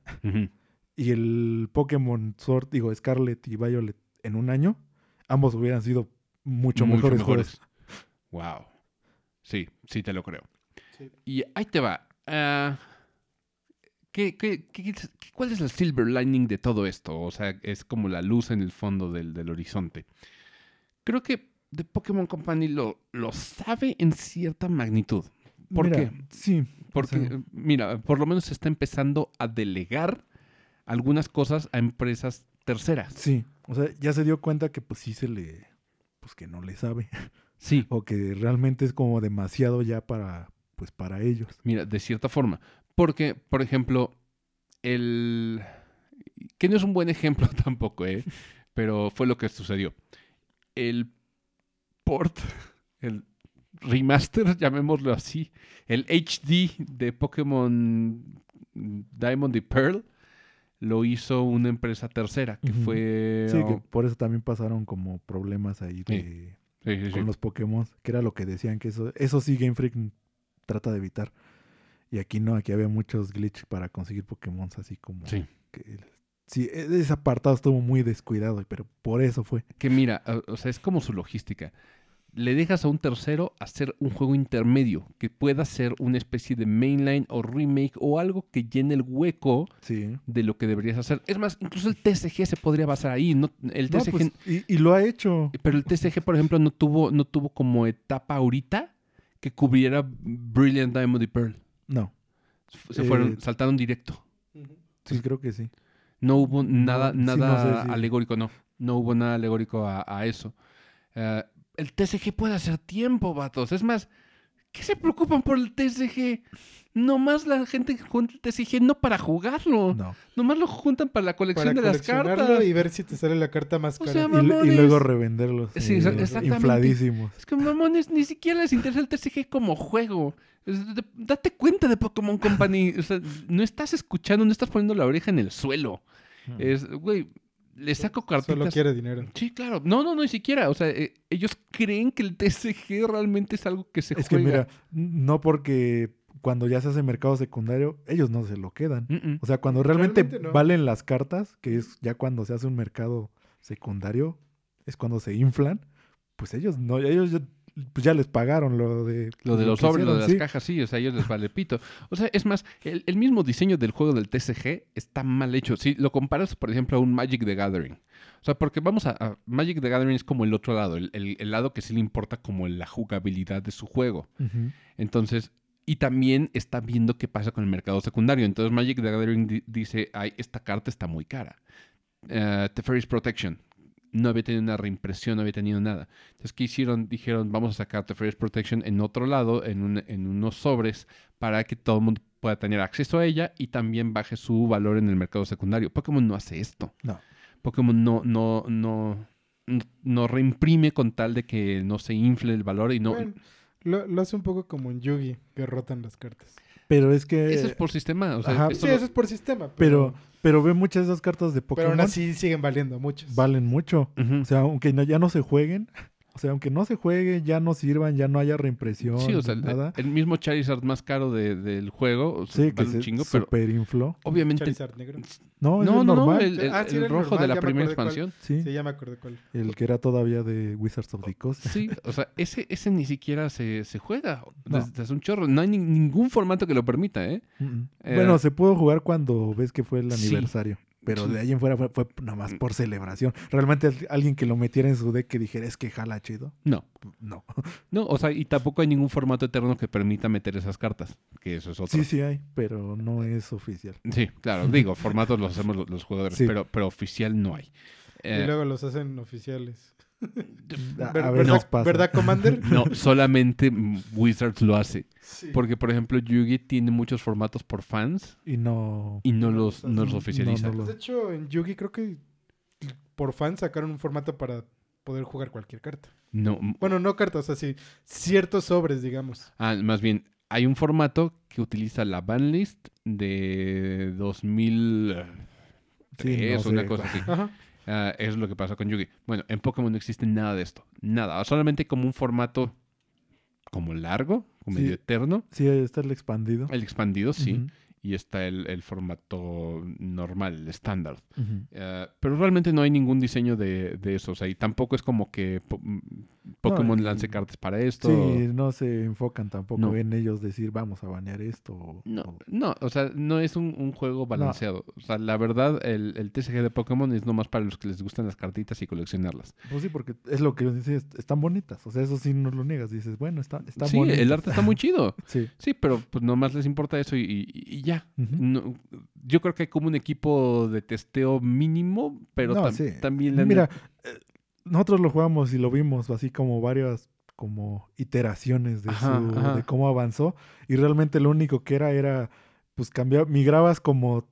y el Pokémon Sword, digo, Scarlet y Violet en un año, ambos hubieran sido mucho, mejores, juegos. Wow. Sí, sí te lo creo. Sí. Y ahí te va. Ah, ¿qué, qué- qué- cuál es el silver lining de todo esto? O sea, es como la luz en el fondo del, del horizonte. Creo que The Pokémon Company lo, lo sabe en cierta magnitud. ¿Por Mira, qué? Sí, Porque, sea- mira, por lo menos se está empezando a delegar algunas cosas a empresas terceras. sí. O sea, ya se dio cuenta que pues sí se le, pues que no le sabe. Sí. o que realmente es como demasiado ya para, pues para ellos. Mira, de cierta forma. Porque, por ejemplo, el... Que no es un buen ejemplo tampoco, ¿eh? pero fue lo que sucedió. El port, el remaster, llamémoslo así, el HD de Pokémon Diamond y Pearl, lo hizo una empresa tercera, que fue... Sí, que por eso también pasaron como problemas ahí de, sí, sí, sí. con los Pokémon, que era lo que decían que eso, eso sí Game Freak trata de evitar. Y aquí no, aquí había muchos glitches para conseguir Pokémon así como Sí. que sí, e- ese apartado estuvo muy descuidado, pero por eso fue. Que mira, o- sea, es como su logística. Le dejas a un tercero hacer un juego intermedio, que pueda ser una especie de mainline o remake o algo que llene el hueco Sí. de lo que deberías hacer. Es más, incluso el TCG se podría basar ahí. No, el No, TCG, pues, y, y lo ha hecho. Pero el TCG, por ejemplo, no tuvo, no tuvo como etapa ahorita que cubriera Brilliant Diamond y Pearl. No, Se Eh, fueron, saltaron directo. sí, creo que sí. No hubo nada, sí, no nada sé si- alegórico, no. No hubo nada alegórico a, a eso. Eh, el TCG puede hacer tiempo, vatos. Es más, ¿qué se preocupan por el TCG? Nomás la gente que junta el TCG no para jugarlo. No. Nomás lo juntan para la colección Para de las coleccionarlo cartas. y ver si te sale la carta más O cara. sea, Y, luego revenderlos. Sí, eh, exactamente. infladísimos. Es que mamones, ni siquiera les interesa el TCG como juego. Date cuenta de Pokémon Company. O sea, no estás escuchando, no estás poniendo la oreja en el suelo. Es, güey, le saco cartitas. Solo quiere dinero. Sí, claro. No, no, no, ni siquiera. O sea, eh, ellos creen que el TCG realmente es algo que se Es que juega. mira, no porque cuando ya se hace mercado secundario, ellos no se lo quedan. O sea, cuando realmente, Realmente no. valen las cartas, que es ya cuando se hace un mercado secundario, es cuando se inflan, pues ellos no, ellos ya, pues ya les pagaron lo de Lo de los sobres, lo de las sí. cajas, sí, o sea, ellos les vale pito. O sea, es más, el, el mismo diseño del juego del TCG está mal hecho. Si lo comparas, por ejemplo, a un Magic the Gathering. O sea, porque vamos a, a- Magic the Gathering es como el otro lado, el, el- el lado que sí le importa como la jugabilidad de su juego. Entonces, y también está viendo qué pasa con el mercado secundario. Entonces, Magic the Gathering di- dice, ay, esta carta está muy cara. Eh, Teferi's Protection. No había tenido una reimpresión, no había tenido nada. Entonces, ¿qué hicieron? Dijeron, vamos a sacar Teferi's Protection en otro lado, en, un- en unos sobres, para que todo el mundo pueda tener acceso a ella y también baje su valor en el mercado secundario. Pokémon no hace esto. No. Pokémon no, no, no, no, no reimprime con tal de que no se infle el valor y no... Bueno, lo, lo hace un poco como en Yugi, que rotan las cartas. Pero es que Eso es por sistema. O sea, ajá, Sí, lo- eso es por sistema. pero Pero, pero ve muchas de esas cartas de pero Pokémon aún así siguen valiendo muchos. valen mucho. O sea, aunque no- ya no se jueguen, o sea, aunque no se jueguen, ya no sirvan, ya no haya reimpresión, Sí, o sea, el, nada. el mismo Charizard más caro de- del juego, o sea, Sí, que un chingo, pero super infló. obviamente... Charizard negro. No, No, es no, no, normal. el, el- Ah, sí, el era el rojo normal, de la primera cuál. expansión. Sí, Sí, ya me acordé cuál. el que era todavía de Wizards of the Coast. Sí, o sea, ese, ese ni siquiera se, se juega No. desde un chorro. No hay ni- ningún formato que lo permita, ¿eh? Eh, bueno, se pudo jugar cuando ves que fue el Sí. aniversario. Pero Sí. de ahí en fuera fue, fue nada más por celebración. Realmente al- alguien que lo metiera en su deck que dijera es que jala chido. No, No. no, o sea, y tampoco hay ningún formato eterno que permita meter esas cartas, que eso es otro. Sí, sí hay, pero no es oficial. Sí, claro, digo, formatos los hacemos los, los jugadores, Sí. pero, pero oficial no hay. Eh, y luego los hacen oficiales. A, Ver- a ¿Verdad, pasa. ¿Verdad, Commander? no, solamente Wizards lo hace. Sí. Porque, por ejemplo, Yugi tiene muchos formatos por fans Y no. y no No, los, no los no- oficializa. no lo- De hecho, en Yugi creo que por fan sacaron un formato para poder jugar cualquier carta. No, Bueno, no cartas, así, ciertos sobres, digamos. ah, más bien, hay un formato que utiliza la banlist de 2003 Sí, no o una sé. cosa así. Ajá. Ah, es lo que pasa con Yugi. Bueno, en Pokémon no existe nada de esto. Nada. Solamente como un formato como largo, como Sí. medio eterno. Sí, ahí está el expandido. El expandido, sí. Y está el, el formato normal, el estándar. Eh, pero realmente no hay ningún diseño de, de eso. O sea, y tampoco es como que po- mm, Pokémon lance cartas para esto. Sí, no se enfocan tampoco No. en ellos decir vamos a banear esto. o- No, o- no, o sea, no es un, un juego balanceado. O sea, la verdad, el, el TCG de Pokémon es nomás para los que les gustan las cartitas y coleccionarlas. Pues sí, porque es lo que yo dice, est- están bonitas. O sea, eso sí no lo niegas. Dices, bueno, está, está sí, bonito. el arte está muy chido. Sí. Sí, pero pues nomás les importa eso y, y- y ya. No, yo creo que hay como un equipo de testeo mínimo, pero No, tam- sí. también han- Mira, eh, nosotros lo jugamos y lo vimos así como varias como iteraciones de, Ajá, su- ajá. de cómo avanzó y realmente lo único que era era pues cambiar, migrabas como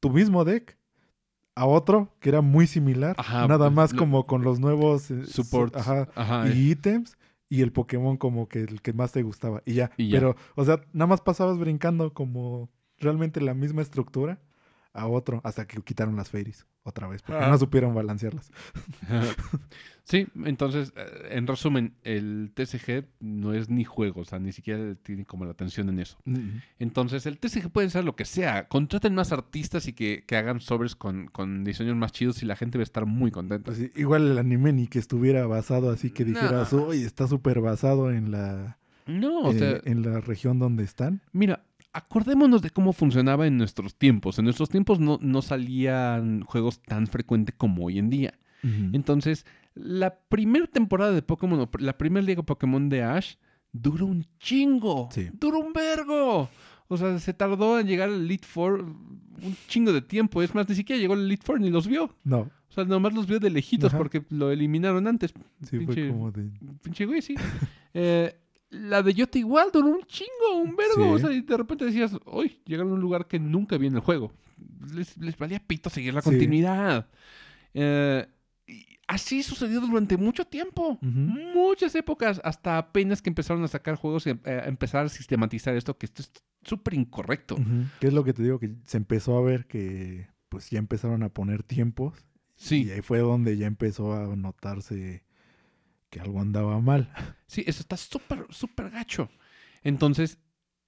tu mismo deck a otro que era muy similar, Ajá, nada pues, más lo- como con los nuevos eh, su- Supports. y ítems y el Pokémon como que el que más te gustaba y ya. Y ya. Pero, o sea, nada más pasabas brincando como realmente la misma estructura a otro hasta que quitaron las fairies otra vez porque Ah. no supieron balancearlas. Sí, entonces, eh, en resumen, el TCG no es ni juego, o sea, ni siquiera tiene como la atención en eso. Entonces, el TCG puede ser lo que sea. Contraten más artistas y que, que hagan sobres con, con diseños más chidos y la gente va a estar muy contenta. Pues igual el anime ni que estuviera basado así que dijeras, No. uy, está súper basado en la, No, o eh, sea, en la región donde están. mira, acordémonos de cómo funcionaba en nuestros tiempos. En nuestros tiempos no, no salían juegos tan frecuente como hoy en día. Entonces, la primera temporada de Pokémon, la primera liga Pokémon de Ash, duró un chingo. Sí. Duró un vergo. O sea, se tardó en llegar al Elite Four un chingo de tiempo. Es más, ni siquiera llegó al Elite Four ni los vio. No, O sea, nomás los vio de lejitos Ajá. porque lo eliminaron antes. sí fue Pinche- como de... Pinche güey, sí. Eh, la de Yote igual duró un chingo, un vergo. O Sí. sea, y de repente decías, uy, llegaron a un lugar que nunca vi en el juego. Les, les valía pito seguir la Sí. continuidad. Eh, y así sucedió durante mucho tiempo. Muchas épocas, hasta apenas que empezaron a sacar juegos y eh, a empezar a sistematizar esto, que esto es súper incorrecto. Ujú. ¿Qué es lo que te digo? Que se empezó a ver que pues ya empezaron a poner tiempos Sí, y ahí fue donde ya empezó a notarse que algo andaba mal. sí, eso está súper, súper gacho. Entonces,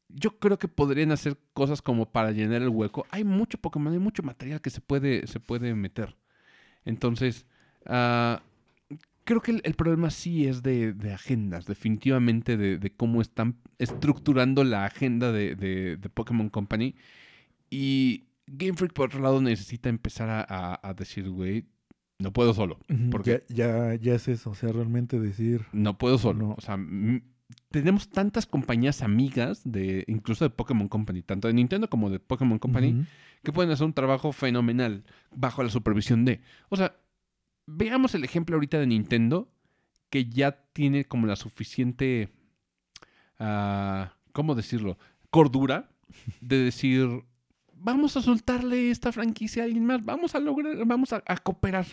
yo creo que podrían hacer cosas como para llenar el hueco. Hay mucho Pokémon, hay mucho material que se puede, se puede meter. Entonces, ah, creo que el, problema sí es de, de agendas, definitivamente de, cómo están estructurando la agenda de, de- de Pokémon Company. Y Game Freak, por otro lado, necesita empezar a, a- a decir, güey, no puedo solo. Porque Ya, ya, ya es eso, o sea, realmente decir... no puedo solo. No. O sea, tenemos tantas compañías amigas, de incluso de Pokémon Company, tanto de Nintendo como de Pokémon Company, que pueden hacer un trabajo fenomenal bajo la supervisión de. O sea, veamos el ejemplo ahorita de Nintendo, que ya tiene como la suficiente. ah, ¿Cómo decirlo? Cordura de decir. Vamos a soltarle esta franquicia a alguien más. Vamos a lograr. Vamos a, a cooperar.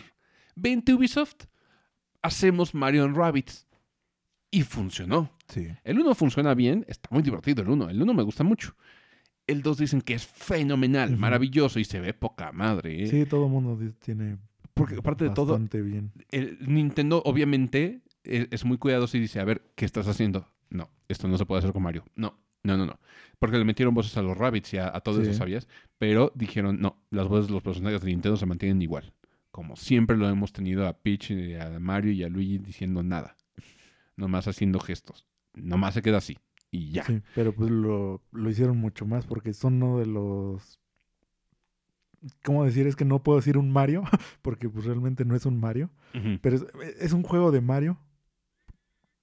Vente Ubisoft. Hacemos Mario and Rabbids. Y funcionó. Sí. El 1 funciona bien, está muy divertido el 1. El 1 me gusta mucho. El 2 dicen que es fenomenal, maravilloso y se ve poca madre. ¿eh? Sí, todo el mundo tiene Porque aparte de todo, bien. el Nintendo obviamente e- es, muy cuidadoso y dice, a ver, ¿qué estás haciendo? No, esto no se puede hacer con Mario. No, no, no, no. Porque le metieron voces a los Rabbits y a, a todo Sí. eso, ¿sabías? Pero dijeron, no, las voces de los personajes de Nintendo se mantienen igual. Como siempre lo hemos tenido a Peach, y a Mario y a Luigi diciendo nada. Nomás haciendo gestos. Nomás se queda así. Y ya. Sí, pero pues lo, lo hicieron mucho más porque son uno de los... ¿Cómo decir? Es que no puedo decir un Mario, porque pues realmente no es un Mario, pero es, es un juego de Mario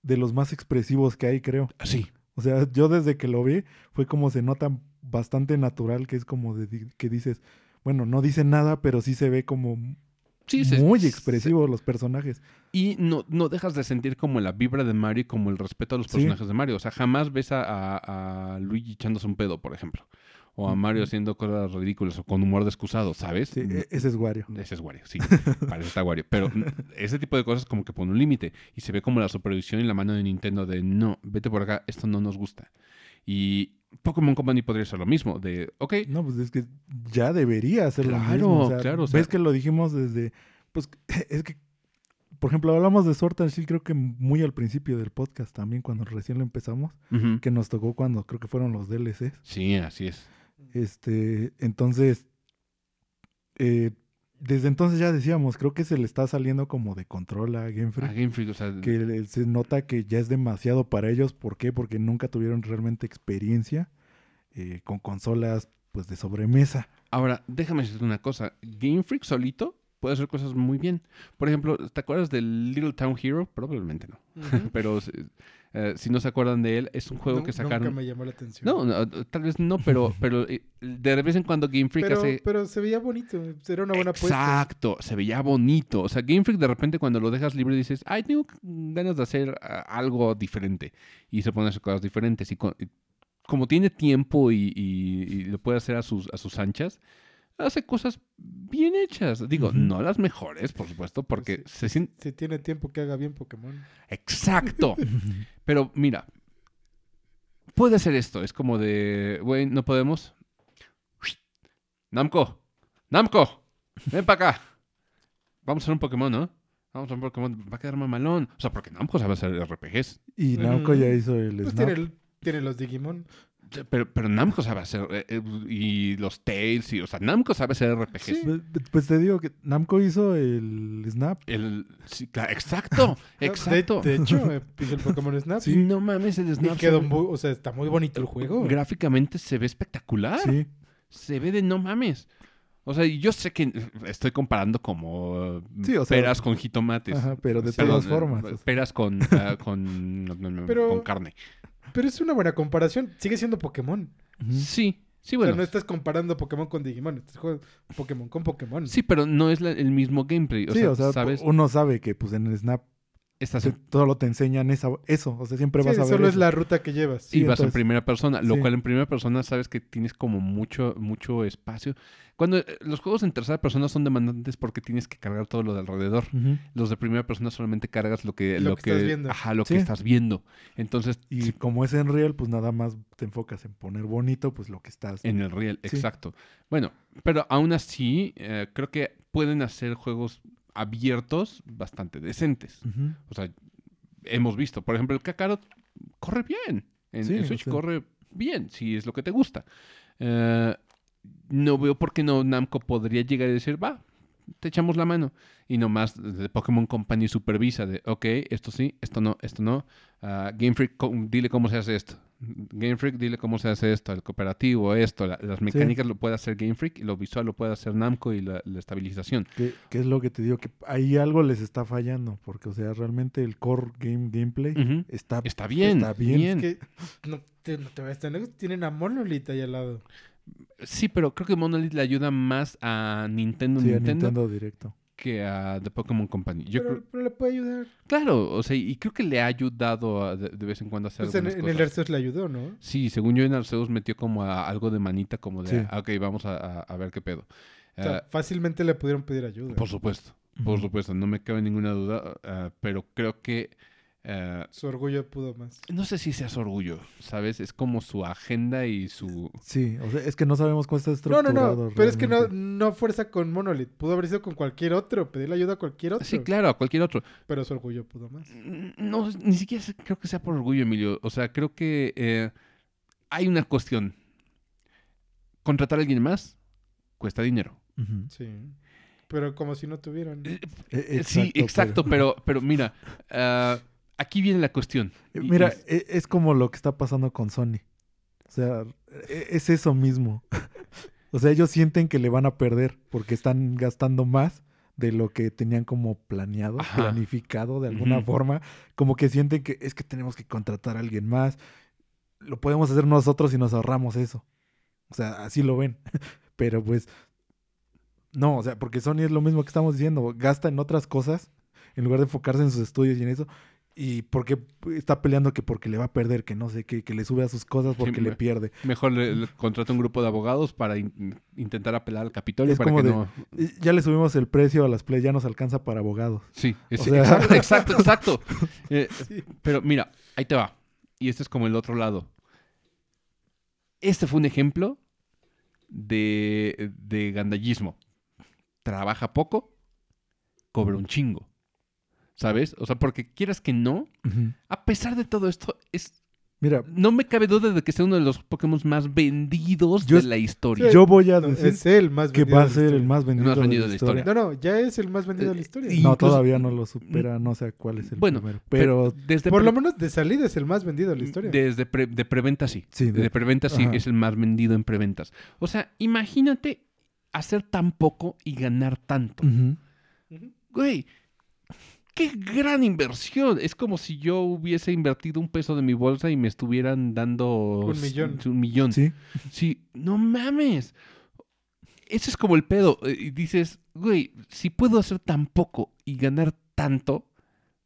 de los más expresivos que hay, creo. Sí. O sea, yo desde que lo vi fue como se nota bastante natural, que es como de, que dices, bueno, no dice nada, pero sí se ve como Sí, muy se- expresivos los personajes. Y no, no dejas de sentir como la vibra de Mario y como el respeto a los Sí. personajes de Mario. O sea, jamás ves a, a- a Luigi echándose un pedo, por ejemplo. O a Mario haciendo cosas ridículas o con humor de excusado, ¿sabes? Sí, e- ese es Wario. Ese es Wario, sí. Parece está Wario. Pero ese tipo de cosas como que pone un límite. Y se ve como la supervisión y la mano de Nintendo de no, vete por acá, esto no nos gusta. Y Pokémon Company podría ser lo mismo. De, ok, No, pues es que ya debería lo Claro, mismo. o sea, claro, o Ves que lo dijimos desde. Pues es que. Por ejemplo, hablamos de Sword and Shield, creo que muy al principio del podcast también, cuando recién lo empezamos, que nos tocó cuando creo que fueron los DLCs. sí, así es. Este, entonces, eh, desde entonces ya decíamos, creo que se le está saliendo como de control a Game A Freak. Game Freak, o sea, Que se nota que ya es demasiado para ellos. ¿Por qué? Porque nunca tuvieron realmente experiencia eh, con consolas pues de sobremesa. Ahora, déjame decirte una cosa. Game Freak solito puede hacer cosas muy bien. Por ejemplo, ¿te acuerdas del Little Town Hero? Probablemente no. Pero eh, si no se acuerdan de él, es un juego que sacaron. Nunca me llamó la atención. No, no, tal vez no, pero, pero eh, de vez en cuando Game Freak pero, hace. pero se veía bonito. Era una buena apuesta. Exacto, se veía bonito. O sea, Game Freak de repente cuando lo dejas libre dices, ay, tengo ganas de hacer algo diferente. Y se pone a hacer cosas diferentes. Y, co- y como tiene tiempo y, y- y lo puede hacer a sus, a sus anchas, hace cosas bien hechas. Digo, no las mejores, por supuesto, porque Sí, se siente... Si tiene tiempo que haga bien Pokémon. Exacto. Pero mira, puede hacer esto. Es como de, güey, no podemos. Namco, Namco, ven para acá. Vamos a hacer un Pokémon, ¿no? Vamos a hacer un Pokémon. Va a quedar mamalón. O sea, porque Namco sabe hacer RPGs. Y Mm. Namco ya hizo el Pues Snap. tiene, el- tiene los Digimon. Pero, pero Namco sabe hacer. eh, eh, y los Tales. Y, o sea, Namco sabe hacer RPGs. Pues, pues te digo que Namco hizo el Snap. El, sí, claro, exacto, De- exacto. De, hecho, eh, hizo el Pokémon Snap. Sí, no mames, el Y Snap. quedó muy, o sea, está muy bonito el juego. Gráficamente se ve espectacular. Sí. se ve de no mames. O sea, yo sé que estoy comparando como uh, Sí, o sea, peras con jitomates. Ajá, pero de todas formas. Peras con, ah, con, no, no, no, Pero- con carne. Pero es una buena comparación. Sigue siendo Pokémon. Sí, sí, O bueno. sea, no estás comparando Pokémon con Digimon. Estás jugando Pokémon con Pokémon. Sí, pero no es la- el mismo gameplay. O sí, sea, o sea, ¿sabes? uno sabe que pues en el Snap Estás te- en- todo te enseñan esa, eso. O sea, siempre Sí, vas a ver solo es eso. la ruta que llevas. Sí, y vas en primera persona, lo sí. cual en primera persona sabes que tienes como mucho, mucho espacio. Cuando eh, los juegos en tercera persona son demandantes porque tienes que cargar todo lo de alrededor. Los de primera persona solamente cargas lo que, Lo que estás viendo. Ajá, lo Sí. que estás viendo. Entonces, Y como es en real, pues nada más te enfocas en poner bonito, pues lo que estás. En el real, Sí. exacto. Bueno, pero aún así, eh, creo que pueden hacer juegos abiertos bastante decentes. O sea, hemos visto, por ejemplo, el Kakarot corre bien. En, Sí, en o Switch sea. corre bien, si es lo que te gusta. Eh, no veo por qué no Namco podría llegar y decir, va, te echamos la mano. Y nomás de Pokémon Company supervisa de, ok, esto sí, esto no, esto no. Ah, Game Freak, dile cómo se hace esto. Game Freak, dile cómo se hace esto, el cooperativo, esto, la- las mecánicas lo puede hacer Game Freak y lo visual lo puede hacer Namco y la, la estabilización. Que, que es lo que te digo, que ahí algo les está fallando. Porque, o sea, realmente el core game gameplay está, Está bien, Está bien. Es que no te, no te vayas tan lejos. Tienen a Monolith ahí al lado. Sí, pero creo que Monolith le ayuda más a Nintendo, Sí, a Nintendo directo. Que a The Pokémon Company. Yo pero, creo, pero le puede ayudar. claro, o sea, y creo que le ha ayudado a de, de vez en cuando a hacer Pues en, algunas en el cosas. Arceus le ayudó, ¿no? Sí, según yo en Arceus metió como a algo de manita, como de, Sí. ah, ok, vamos a, a- ver qué pedo. O sea, Ah, fácilmente le pudieron pedir ayuda. por supuesto, por supuesto, no me cabe ninguna duda, ah, pero creo que, ah, Su orgullo pudo más. no sé si sea su orgullo, ¿sabes? Es como su agenda y su... Sí, o sea, es que no sabemos cómo está No, estructurado. no, no. Pero es que no, no fuerza con Monolith. Pudo haber sido con cualquier otro. Pedirle ayuda a cualquier otro. Sí, claro, a cualquier otro. Pero su orgullo pudo más. No, ni siquiera creo que sea por orgullo, Emilio. O sea, creo que eh, hay una cuestión. Contratar a alguien más cuesta dinero. Sí. Pero como si no tuvieran. Eh, Eh, sí, exacto, pero, pero mira, ah, aquí viene la cuestión. Eh, Mira, e- es como lo que está pasando con Sony. O sea, e- es eso mismo. o sea, ellos sienten que le van a perder porque están gastando más de lo que tenían como planeado, Ajá. planificado de alguna forma. Como que sienten que es que tenemos que contratar a alguien más. Lo podemos hacer nosotros y nos ahorramos eso. O sea, así lo ven. Pero pues, no, o sea, porque Sony es lo mismo que estamos diciendo. Gasta en otras cosas en lugar de enfocarse en sus estudios y en eso. Y porque está peleando que porque le va a perder, que no sé qué, que le sube a sus cosas porque le pierde. Mejor le, le contrata un grupo de abogados para in- intentar apelar al Capitolio Es para como que de- no... Ya le subimos el precio a las play, ya nos alcanza para abogados. Sí, es- sea- exacto, exacto, exacto. Eh, Sí. Pero mira, ahí te va. Y este es como el otro lado. Este fue un ejemplo de, de gandallismo. Trabaja poco, cobra un chingo. ¿Sabes? O sea, porque quieras que no, a pesar de todo esto, es Mira, no me cabe duda de que sea uno de los Pokémon más vendidos Yo de la historia. yo voy a decir es el más que vendido va a de la ser el historia. más vendido, vendido de la de la historia. No, no, ya es el más vendido de la historia. y- No, incluso- todavía no lo supera, no sé cuál es el Bueno, primero. Pero desde Por pre- lo menos de salida es el más vendido de la historia. Desde pre- de preventa sí. sí, De, de- preventa sí Ajá. es el más vendido en preventas. O sea, imagínate hacer tan poco y ganar tanto. Güey, qué gran inversión. Es como si yo hubiese invertido un peso de mi bolsa y me estuvieran dando Un millón. Un millón. Sí, Sí, no mames. Ese es como el pedo. eh, Y dices, güey, si puedo hacer tan poco y ganar tanto,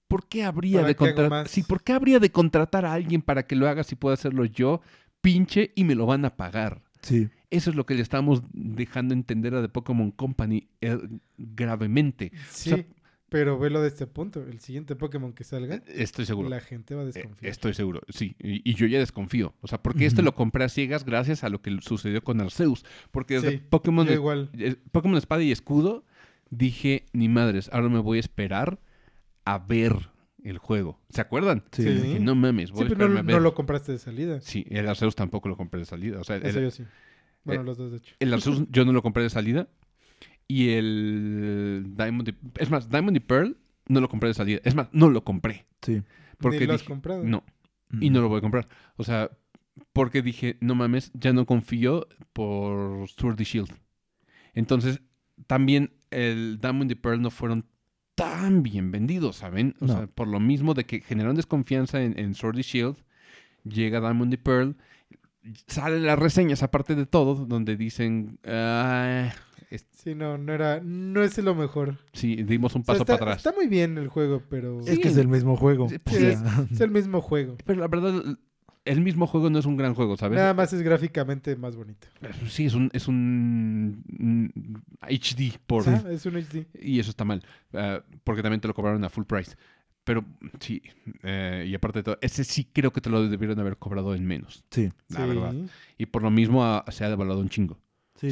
¿por qué habría ¿Para de contratar? Sí, ¿por qué habría de contratar a alguien para que lo haga si puedo hacerlo yo? Pinche y me lo van a pagar. sí. Eso es lo que le estamos dejando entender a The Pokémon Company eh, gravemente. Sí, O sea- pero velo de este punto. El siguiente Pokémon que salga, Estoy seguro. la gente va a Eh, desconfiar. Estoy seguro, sí. Y, y yo ya desconfío. O sea, porque este Ujú. lo compré a ciegas gracias a lo que sucedió con Arceus. Porque desde Sí, Pokémon, igual. Pokémon Espada y Escudo dije, ni madres, ahora me voy a esperar a ver el juego. ¿Se acuerdan? Sí. Sí. Dije, no mames, voy Sí, a pero no, a ver. no lo compraste de salida. Sí, el Arceus tampoco lo compré de salida. O sea, Eso el, yo sí. Bueno, eh, los dos, de hecho. el Arceus yo no lo compré de salida. Y el Diamond y- Es más, Diamond y Pearl no lo compré de salida. Es más, no lo compré. Sí. Porque Ni lo has dije, comprado. no, y no lo voy a comprar. O sea, porque dije, no mames, ya no confío por Sword y Shield. Entonces, también el Diamond y Pearl no fueron tan bien vendidos, ¿saben? O No. sea, por lo mismo de que generaron desconfianza en, en Sword y Shield, llega Diamond y Pearl, salen las reseñas, aparte de todo, donde dicen, ah, Sí, no, no era, no es lo mejor. sí, dimos un O sea, paso está, para atrás. está muy bien el juego, pero Es que es el mismo juego. Sí, pues, es el mismo juego. Pero la verdad, el mismo juego no es un gran juego, ¿sabes? Nada más es gráficamente más bonito. Sí, es un, es un HD por... Ah, es un HD. Y eso está mal, ah, porque también te lo cobraron a full price. Pero sí, eh, y aparte de todo, ese sí creo que te lo debieron haber cobrado en menos, sí. la Sí. verdad. Y por lo mismo ah, se ha devaluado un chingo.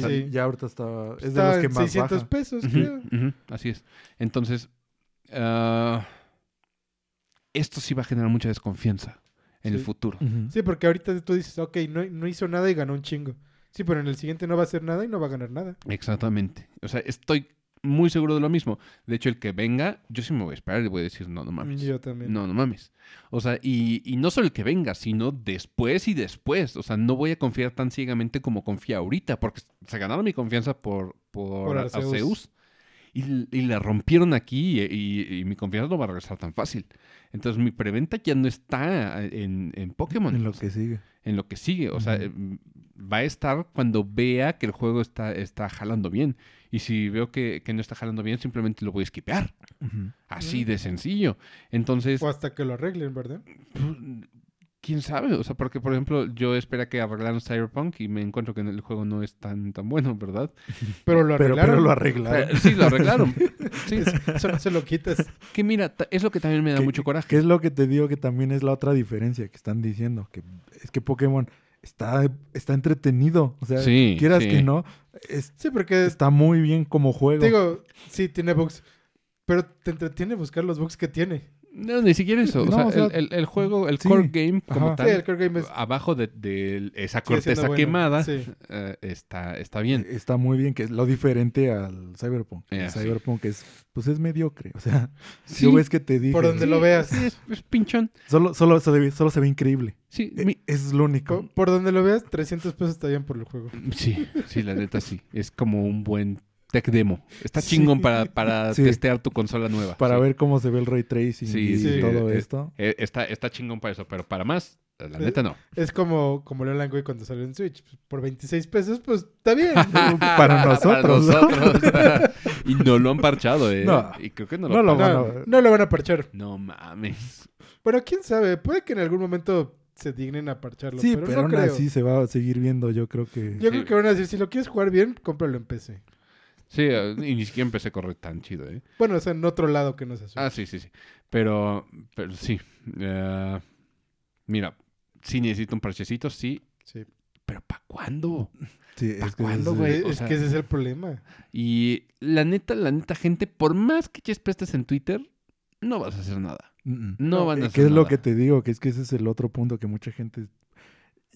Sí, Sí. ya ahorita está. Es Está de los que en más 600 baja. pesos, creo. así es. Entonces, ah, esto sí va a generar mucha desconfianza en el futuro. Sí, porque ahorita tú dices, ok, no, no hizo nada y ganó un chingo. Sí, pero en el siguiente no va a hacer nada y no va a ganar nada. Exactamente. O sea, estoy muy seguro de lo mismo. De hecho, el que venga, yo sí me voy a esperar y voy a decir, no, no mames. Yo también. No, no mames. O sea, y, y no solo el que venga, sino después y después. O sea, no voy a confiar tan ciegamente como confía ahorita, porque se ganaron mi confianza por, por, Por Arceus. Arceus. Y, y la rompieron aquí y, y- y mi confianza no va a regresar tan fácil. Entonces mi preventa ya no está en, en Pokémon. En lo que sigue. en lo que sigue. O sea, eh, va a estar cuando vea que el juego está, está jalando bien. Y si veo que, que no está jalando bien, simplemente lo voy a skipear. Ujú. Así Mm. de sencillo. Entonces, O hasta que lo arreglen, ¿verdad? Quién sabe. O sea, porque, por ejemplo, yo espera que arreglaran Cyberpunk y me encuentro que el juego no es tan, tan bueno, ¿verdad? Pero lo Pero, arreglaron. pero lo arreglaron. Eh, sí, lo arreglaron. Sí, Eso no se lo quitas. que mira, es lo que también me da ¿Qué- mucho coraje. Que es lo que te digo que también es la otra diferencia que están diciendo. Que es que Pokémon está, está entretenido. O sea, Sí, quieras sí. que no, es- Sí, porque está muy bien como juego. digo, sí, tiene bugs. Pero te entretiene buscar los bugs que tiene. No, ni siquiera eso. O No, sea, o sea, el, el- el juego, el sí. core game como Ajá. tal, Sí, el core game es abajo de, de esa corteza bueno. quemada, Sí. eh, está, está bien. Está muy bien, que es lo diferente al Cyberpunk. Eh, el sí. Cyberpunk es, pues es mediocre. O sea, Sí, yo ves que te dije. Por donde lo veas. sí, es, es pinchón. Solo, solo, se ve, solo se ve increíble. Sí, Eh, mi- Eso es lo único. Por, por donde lo veas, 300 pesos está bien por el juego. sí, sí, la neta sí. Es como un buen tech demo. Está Sí. chingón para, para Sí. testear tu consola nueva. Para sí. ver cómo se ve el ray tracing Sí, y sí, todo eh, esto. Eh, está, está chingón para eso, pero para más, la neta no. Es como, como Leland Way cuando salió en Switch. Por 26 pesos, pues está bien. Para nosotros, ¿no? nosotros. y no lo han parchado, ¿eh? No. Y creo que no lo No lo van no, a- no lo van a parchar. No mames. Bueno, quién sabe. Puede que en algún momento se dignen a parcharlo. Sí, pero, pero, no aún creo. así se va a seguir viendo, yo creo que... Yo Sí. creo que van a decir, si lo quieres jugar bien, cómpralo en PC. Sí, eh, y ni siquiera empecé a correr tan chido, ¿eh? Bueno, sea, en otro lado que no Switch. Ah, sí, sí, sí. Pero, pero sí. eh, mira, sí necesito un parchecito, sí. Sí. Pero ¿para cuándo? Sí, ¿Pa' es que cuándo, es- güey? Es, o es sea- que ese es el problema. Y la neta, la neta, gente, por más que eches pestes en Twitter, no vas a hacer nada. No, No, van a Eh, hacer ¿Qué es lo que te digo? Que es que ese es el otro punto que mucha gente...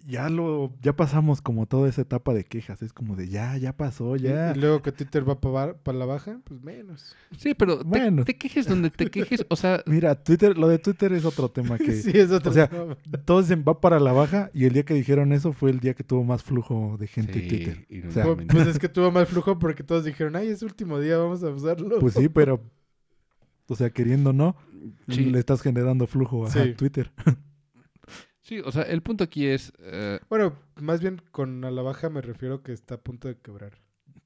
Ya lo... Ya pasamos como toda esa etapa de quejas. Es como de ya, ya pasó, ya. Y, y luego que Twitter va para la baja, pues menos. Sí, pero te- Bueno. te, quejes donde te quejes. O sea, Mira, Twitter, lo de Twitter es otro tema que... sí, es otro o sea, tema. Todos dicen va para la baja y el día que dijeron eso fue el día que tuvo más flujo de gente en sí, Twitter. y O sea, Pues, pues es que tuvo mal flujo porque todos dijeron, ay, es último día, vamos a usarlo. Pues sí, pero... O sea, queriendo o no, Sí. le estás generando flujo a Sí. Twitter. Sí, o sea, el punto aquí es. eh, Bueno, más bien con a la baja me refiero que está a punto de quebrar.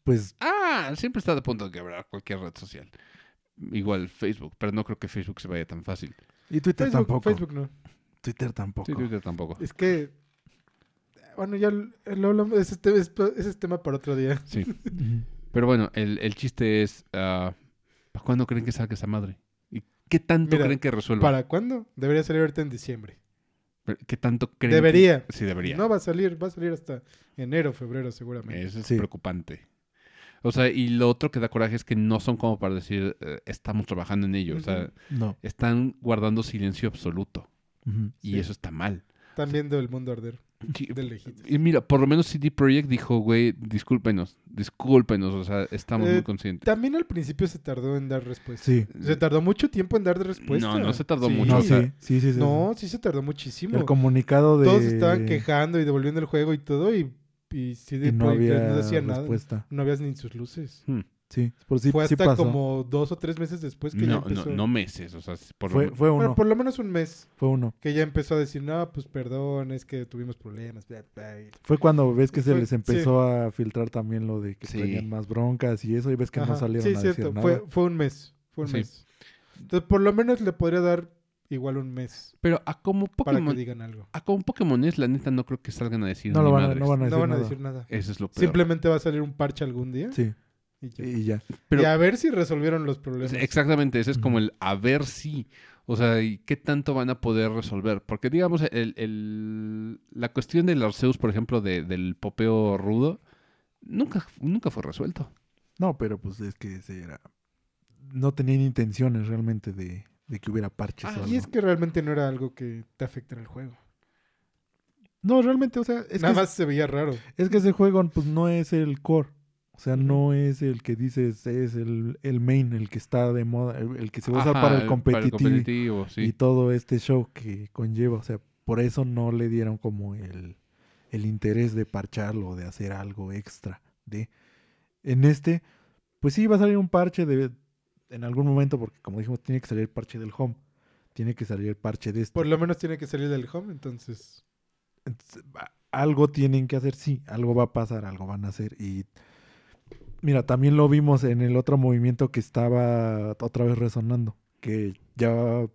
Pues ah, siempre está a punto de quebrar cualquier red social. Igual Facebook, pero no creo que Facebook se vaya tan fácil. y Twitter Facebook, tampoco. Facebook no. Twitter tampoco. Sí, Twitter tampoco. Es que, bueno, ya lo lo hablamos, ese, es- tema para otro día. Sí. Pero bueno, el, el chiste es, ah, ¿para cuándo creen que salga esa madre? ¿Y qué tanto Mira, creen que resuelva? ¿Para cuándo? Debería salir ahorita en diciembre. ¿Qué tanto creen que- Debería. Sí, debería. No va a salir, va a salir hasta enero, febrero seguramente. Eso es Sí. preocupante. O sea, y lo otro que da coraje es que no son como para decir, eh, estamos trabajando en ello. O sea. No. están guardando silencio absoluto. Y Sí. eso está mal. Están viendo el mundo arder. Y mira, por lo menos CD Projekt dijo, güey, discúlpenos, discúlpenos, o sea, estamos Eh, muy conscientes. También al principio se tardó en dar respuesta. Sí. Se tardó mucho tiempo en dar respuesta. No, no se tardó Sí. mucho, No, o sea, sí, sí, sí, sí. No, sí se tardó muchísimo. El comunicado de... Todos estaban quejando y devolviendo el juego y todo y, y CD Y no Projekt había no decía nada. No habías ni sus luces. Hmm. Sí, por sí, Fue sí hasta pasó. como dos o tres meses después que ya no, no, empezó. no meses, o sea, por lo Fue, menos- fue Bueno, uno, por lo menos un mes fue uno. que ya empezó a decir, no, pues perdón, es que tuvimos problemas. bla, bla", y- Fue cuando ves que se Fue- les empezó a filtrar también lo de que Sí. tenían más broncas y eso, y ves que no Ajá. salieron Sí, a cierto. decir nada. Fue, fue un mes. Fue un Sí. mes. Entonces, por lo menos le podría dar igual un mes Pero a como para que Pokémon, digan algo. a como Pokémon es, la neta no creo que salgan a decir No lo van madres. no van a decir No van a nada. decir nada. Eso es lo peor. Simplemente va a salir un parche algún día Sí, y ya. y ya. Pero- Y a ver si resolvieron los problemas. Exactamente, ese es como el a ver si. O sea, ¿y qué tanto van a poder resolver? Porque, digamos, el, el- la cuestión del Arceus, por ejemplo, de- del popeo rudo, nunca, nunca fue resuelto. No, pero pues es que ese era... No tenían intenciones realmente de, de que hubiera parches Ah, o y algo. es que realmente no era algo que te afecte en el juego. No, realmente, o sea, es Nada que, más se veía raro. es que ese juego pues no es el core. O sea, no es el que dices, es el, el main, el que está de moda, el, que se va a usar Ajá, para el el competitivo. y todo este show que conlleva. O sea, por eso no le dieron como el, el interés de parcharlo, de hacer algo extra. De en este, pues sí va a salir un parche de en algún momento, porque como dijimos, tiene que salir el parche del home. Tiene que salir el parche de este. Por lo menos tiene que salir del home, entonces. Entonces, algo tienen que hacer, sí, algo va a pasar, algo van a hacer. Y mira, también lo vimos en el otro movimiento que estaba otra vez resonando, que ya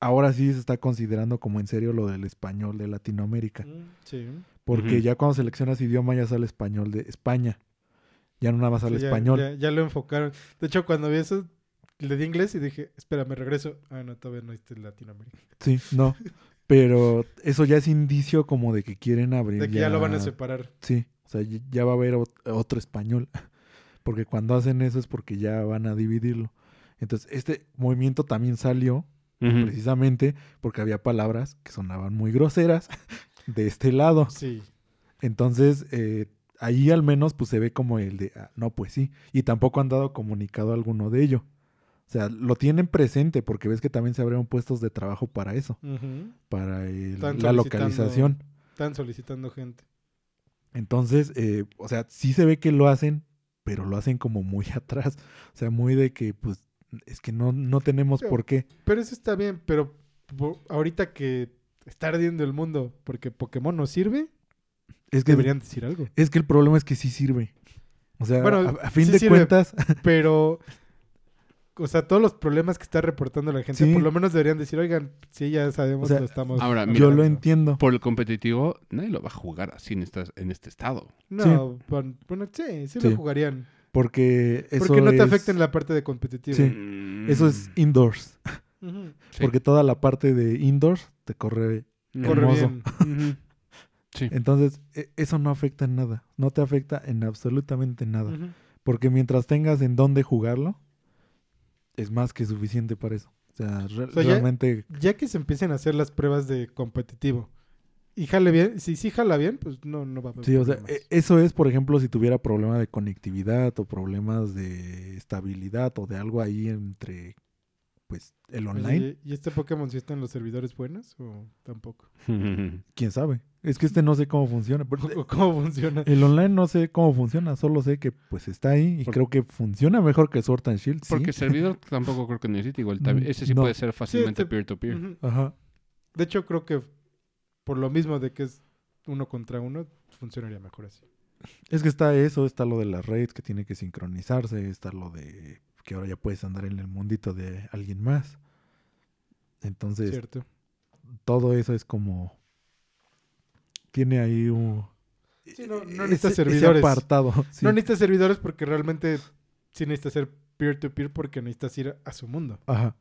ahora sí se está considerando como en serio lo del español de Latinoamérica. Sí. Porque ya cuando seleccionas idioma ya sale español de España. Ya no nada más sale Sí, ya- español. Ya, ya lo enfocaron. De hecho, cuando vi eso, le di inglés y dije, espera, me regreso. Ah, no, todavía no está Latinoamérica. Sí, no. Pero eso ya es indicio como de que quieren abrir. De que ya lo van a separar. Sí, o sea, ya va a haber ot- otro español. Porque cuando hacen eso es porque ya van a dividirlo. Entonces, este movimiento también salió precisamente porque había palabras que sonaban muy groseras de este lado. Sí. Entonces, eh, ahí al menos pues se ve como el de, ah, no, pues sí. Y tampoco han dado comunicado alguno de ello. O sea, lo tienen presente porque ves que también se abrieron puestos de trabajo para eso, para el- la localización. Están solicitando gente. Entonces, eh, o sea, sí se ve que lo hacen, pero lo hacen como muy atrás. O sea, muy de que, pues, es que no, no tenemos Pero- por qué. Pero eso está bien, pero ahorita que está ardiendo el mundo porque Pokémon no sirve, Es que, deberían decir algo. es que el problema es que sí sirve. O sea, Bueno, a, a fin sí de sirve. cuentas, Pero, o sea, todos los problemas que está reportando la gente, Sí. por lo menos deberían decir, oigan, sí, ya sabemos, O sea, lo estamos. ahora, mira, yo hablando". lo entiendo. Por el competitivo, nadie lo va a jugar así en, estas- en este estado. No, bueno, bueno, sí, sí, Sí. lo jugarían. Porque eso Porque no te afecta en la parte de competitivo. Sí. Mm, Eso es indoors. Porque toda la parte de indoors te corre. Corre Hermoso. bien. Sí. Entonces, e- eso no afecta en nada. No te afecta en absolutamente nada. Porque mientras tengas en dónde jugarlo, es más que suficiente para eso. O sea, re- O sea, ya- realmente Ya que se empiecen a hacer las pruebas de competitivo y jale bien, si sí jala bien, pues no, no va a haber Sí, o sea, e- eso es, por ejemplo, si tuviera problema de conectividad o problemas de estabilidad o de algo ahí entre, pues, el Oye, online. ¿Y este Pokémon sí está en los servidores buenos o tampoco? ¿Quién sabe? Es que este no sé cómo funciona. pero ¿O ¿Cómo funciona? El online no sé cómo funciona, solo sé que pues está ahí y Por- creo que funciona mejor que Sword and Shield. sí. Porque servidor tampoco creo que necesite igual. también- Mm, Ese sí no. puede ser fácilmente este- peer-to-peer. Ujú. Ajá. De hecho, creo que por lo mismo de que es uno contra uno, funcionaría mejor así. Es que está eso, está lo de las raids que tiene que sincronizarse, está lo de que ahora ya puedes andar en el mundito de alguien más. Entonces, ¿Cierto? todo eso es como tiene ahí un... Sí, no- no ese- necesita ese servidores. apartado. sí. No necesitas servidores porque realmente sí necesitas ser peer-to-peer porque necesitas ir a su mundo. Ajá.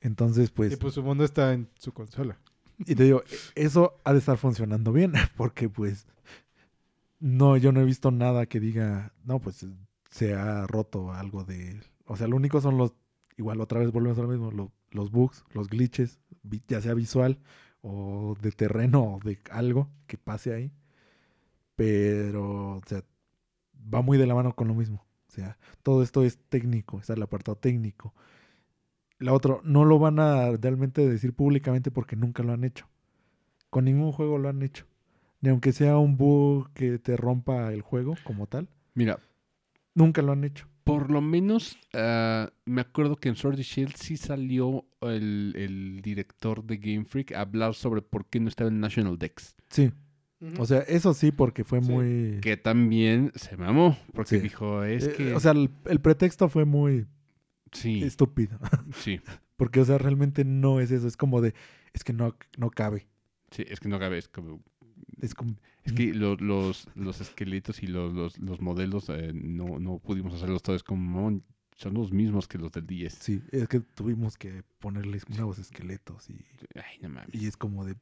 Entonces, pues, y pues su mundo está en su consola. y te digo, eso ha de estar funcionando bien, porque pues, no, yo no he visto nada que diga, no, pues se ha roto algo de... O sea, lo único son los, igual otra vez volvemos a lo mismo, lo- los bugs, los glitches, ya sea visual o de terreno o de algo que pase ahí. Pero, o sea, va muy de la mano con lo mismo. O sea, todo esto es técnico, está el apartado técnico. La otra, no lo van a realmente decir públicamente porque nunca lo han hecho. Con ningún juego lo han hecho. Ni aunque sea un bug que te rompa el juego como tal, Mira, nunca lo han hecho. por lo menos ah, me acuerdo que en Sword and Shield sí salió el, el director de Game Freak a hablar sobre por qué no estaba en National Dex. Sí, o sea, eso sí, porque fue Sí. muy... Que también se mamó, porque Sí. dijo, es eh, que... O sea, el, el pretexto fue muy sí, estúpido. sí, Porque, o sea, realmente no es eso. Es como de, es que no, no cabe. sí, es que no cabe, es como... Es como, Es que lo- los, los esqueletos y los, los, los modelos eh, no, no pudimos hacerlos todos como "Mamón, son los mismos que los del 10. sí, es que tuvimos que ponerles nuevos esqueletos y, Ay, no mames. y es como de,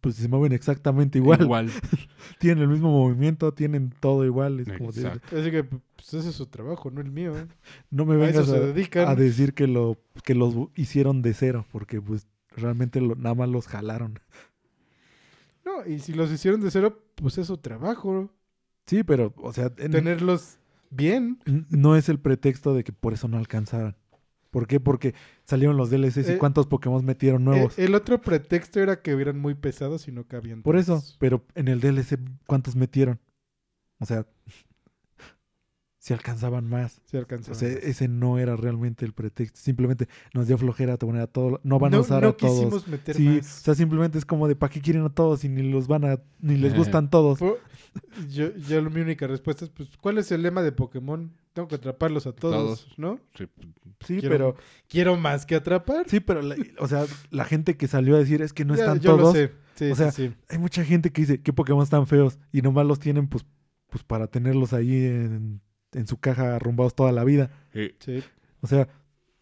pues se mueven exactamente igual. Igual. Tienen el mismo movimiento, tienen todo igual. Es como de, Exacto. Así que pues ese es su trabajo, no el mío. ¿eh? no me A vengas eso a, se a decir que lo que los hicieron de cero, porque pues realmente lo- nada más los jalaron. No, y si los hicieron de cero, pues es su trabajo. Sí, pero, o sea, en- Tenerlos bien. no es el pretexto de que por eso no alcanzaran. ¿Por qué? Porque salieron los DLCs y Eh, cuántos Pokémon metieron nuevos. Eh, el otro pretexto era que eran muy pesados y no cabían. Por eso, pero en el DLC, ¿cuántos metieron? O sea, si alcanzaban más. Sí alcanzaban. O sea, ese no era realmente el pretexto. Simplemente nos dio flojera poner a todos. No van a no, usar no a todos. quisimos meter Sí, o más. sea, simplemente es como de ¿para qué quieren a todos y ni los van a, ni les Ajá. gustan todos? Yo, yo mi única respuesta es, pues, ¿cuál es el lema de Pokémon? Tengo que atraparlos a todos, Todos. ¿no? Sí, Sí, quiero- pero, Quiero más que atrapar. sí, pero, la- o sea, la gente que salió a decir es que no Ya, están yo todos. lo sé. Sí, O sí, sea, sí. Hay mucha gente que dice, ¿qué Pokémon están feos? Y nomás los tienen, pues, pues para tenerlos ahí en, en su caja arrumbados toda la vida. sí. O sea,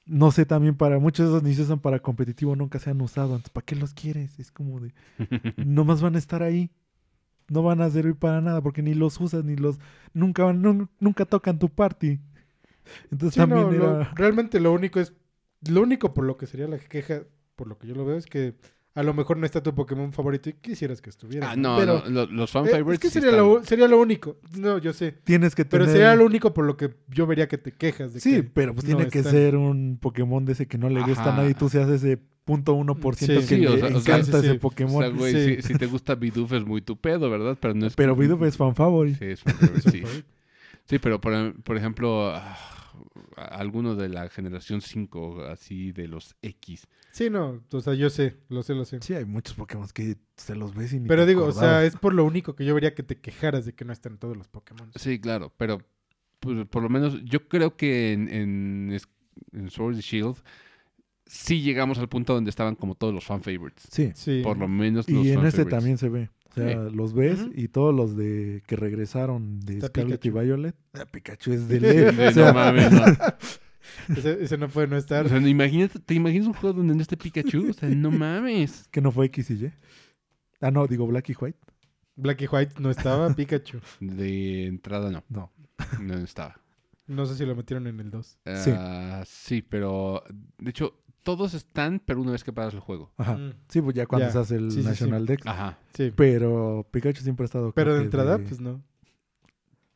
no sé también para muchos de esos ni se usan para competitivo, nunca se han usado. Entonces, ¿para qué los quieres? Es como de, nomás van a estar ahí. No van a servir para nada porque ni los usas ni los nunca van- nun- nunca tocan tu party. Entonces Sí, también no, lo- era realmente lo único es, lo único por lo que sería la queja, por lo que yo lo veo, es que a lo mejor no está tu Pokémon favorito y quisieras que estuviera. Ah, no, pero, no, lo- los fan eh, favorites es que sí sería están- lo, sería lo único. No, yo sé. tienes que Pero tener sería lo único por lo que yo vería que te quejas. De Sí, que pero pues no tiene que están. ser un Pokémon de ese que no le gusta a nadie y tú seas ese punto uno por ciento Sí. que Sí, le o sea- o sea, encanta ese sí. Pokémon. O sea, güey, Sí. si, si te gusta Bidoof es muy tu pedo, ¿verdad? Pero no es... pero Bidoof es fan favorite. Sí, es fan favorite, sí. Sí, pero por, por ejemplo, ah, alguno de la generación 5, así de los X. Sí, no, o sea, yo sé, lo sé, lo sé. Sí, hay muchos Pokémon que se los ves y ni Pero te digo, o sea, es por lo único que yo vería que te quejaras de que no están todos los Pokémon. Sí, claro, pero pues, por lo menos yo creo que en, en, en Sword and Shield sí llegamos al punto donde estaban como todos los fan favorites. Sí. Sí. Por lo menos los Y en este favorites. también se ve. O sea, los ves y todos los de que regresaron de Está Scarlet Pikachu. y Violet. Ah, Pikachu es de ley. de- o sea, no mames, no. Ese, ese no puede no estar. O sea, imagínate, ¿te imaginas un juego donde no esté Pikachu? O sea, no mames. que no fue X y Y. Ah, no, digo Black y White. Black y White no estaba, Pikachu. De entrada no, No. no estaba. No sé si lo metieron en el 2. Sí. Ah, sí, pero de hecho todos están, pero una vez que pagas el juego. Ajá. Mm. Sí, pues ya cuando Ya. se hace el Sí, sí, sí. National Dex. Ajá. Sí. Pero Pikachu siempre ha estado. Pero de entrada, pues no.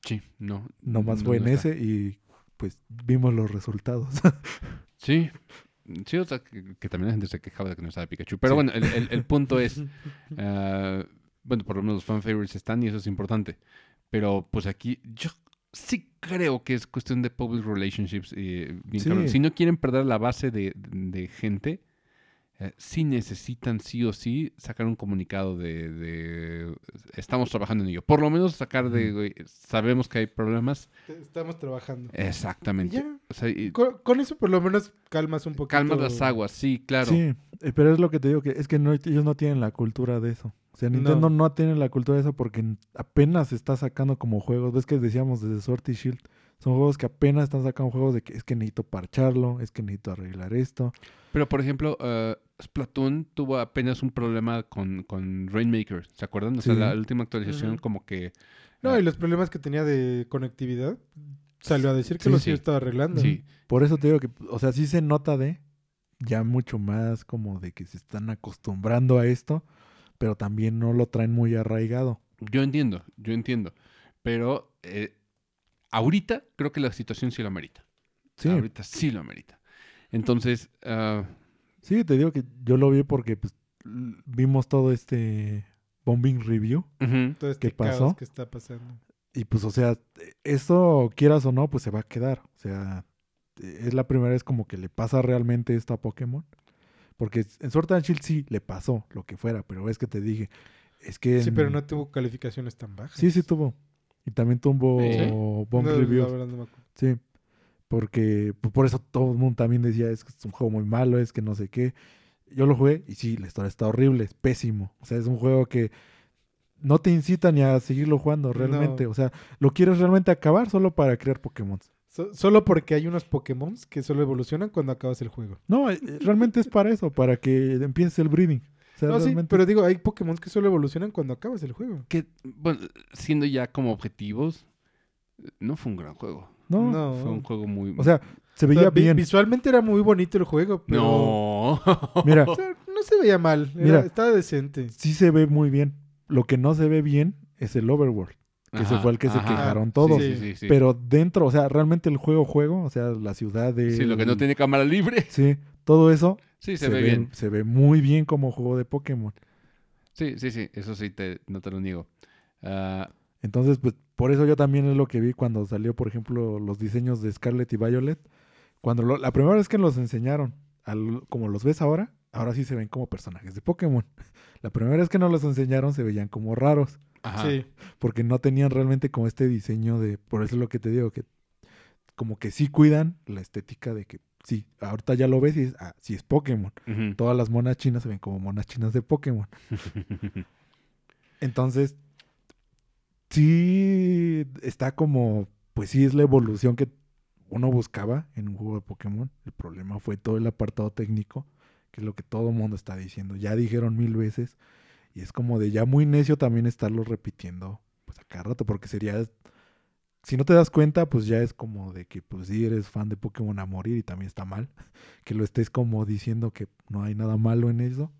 Sí, no. Nomás no- fue no en está. ese y pues vimos los resultados. Sí. Sí, o sea, que, que también la gente se quejaba de que no estaba Pikachu. Pero Sí. bueno, el, el- el punto es, ah, bueno, por lo menos los fan favorites están y eso es importante. Pero pues aquí yo sí creo que es cuestión de public relationships. eh, bien Sí. Si no quieren perder la base de, de gente, eh, sí necesitan sí o sí sacar un comunicado de, de, estamos trabajando en ello. Por lo menos sacar de, sabemos que hay problemas. Estamos trabajando. Exactamente. Ya. O sea, y Con, con eso por lo menos calmas un poquito. calmas las aguas, sí, claro. Sí, eh, pero es lo que te digo, que es que no, ellos no tienen la cultura de eso. O sea, Nintendo No. no. tiene la cultura de eso porque apenas está sacando como juegos. Ves que decíamos desde Sword y Shield. Son juegos que apenas están sacando juegos de que es que necesito parcharlo, es que necesito arreglar esto. Pero, por ejemplo, eh, Splatoon tuvo apenas un problema con, con Rainmaker, ¿se acuerdan? O sea, Sí. la última actualización como que... No, eh, y los problemas que tenía de conectividad, salió a decir que Sí, los sí. estaba arreglando. Sí. Por eso te digo que, o sea, sí se nota de ya mucho más como de que se están acostumbrando a esto, pero también no lo traen muy arraigado. Yo entiendo, yo entiendo. Pero eh, ahorita creo que la situación sí lo amerita. Sí, Ahorita sí lo amerita. Entonces, ah, sí, te digo que yo lo vi porque pues, vimos todo este bombing review. ujú, Todo este ¿Qué pasó? caos que está pasando. Y pues, o sea, eso quieras o no, pues se va a quedar. O sea, es la primera vez como que le pasa realmente esto a Pokémon. Porque en Sword and Shield sí le pasó lo que fuera, pero es que te dije, es que... Sí, en- pero no tuvo calificaciones tan bajas. Sí, sí tuvo. Y también tuvo ¿Sí? bomb No, reviews. la verdad no. Sí. Porque pues, por eso todo el mundo también decía, es que es un juego muy malo, es que no sé qué. Yo lo jugué y sí, la historia está horrible, es pésimo. O sea, es un juego que no te incita ni a seguirlo jugando realmente. No. O sea, lo quieres realmente acabar solo para crear Pokémon. So- solo porque hay unos Pokémon que solo evolucionan cuando acabas el juego. No, eh, realmente es para eso, para que empieces el breeding. O sea, No, sí, pero digo, hay Pokémon que solo evolucionan cuando acabas el juego. que, bueno, siendo ya como objetivos, no fue un gran juego. no, No. Fue un juego muy... o sea, se O sea, veía bien. Visualmente era muy bonito el juego, pero no. Mira, o sea, no se veía mal. era- Mira. estaba decente. sí se ve muy bien. Lo que no se ve bien es el overworld. Que Ajá, fue el que se quejaron todos. Sí, sí, sí. Pero dentro, o sea, realmente el juego, juego, o sea, la ciudad de... Sí, lo que no tiene cámara libre. Sí, todo eso Sí, se, ve bien. se ve muy bien como juego de Pokémon. Sí, sí, sí. Eso sí, te, no te lo niego. Ah, Entonces, pues, por eso yo también es lo que vi cuando salió, por ejemplo, los diseños de Scarlet y Violet. Cuando lo- la primera vez que los enseñaron, al- como los ves ahora, ahora sí se ven como personajes de Pokémon. La primera vez que nos los enseñaron se veían como raros, ajá. Sí. porque no tenían realmente como este diseño de, por eso es lo que te digo, que como que sí cuidan la estética de que sí, ahorita ya lo ves y es, ah, sí es Pokémon. Todas las monas chinas se ven como monas chinas de Pokémon. Entonces, sí está como, pues sí es la evolución que uno buscaba en un juego de Pokémon. El problema fue todo el apartado técnico, que es lo que todo el mundo está diciendo. Ya dijeron mil veces. Y es como de ya muy necio también estarlo repitiendo pues a cada rato, porque sería... Si no te das cuenta, pues ya es como de que pues sí eres fan de Pokémon a morir y también está mal. Que lo estés como diciendo que no hay nada malo en eso.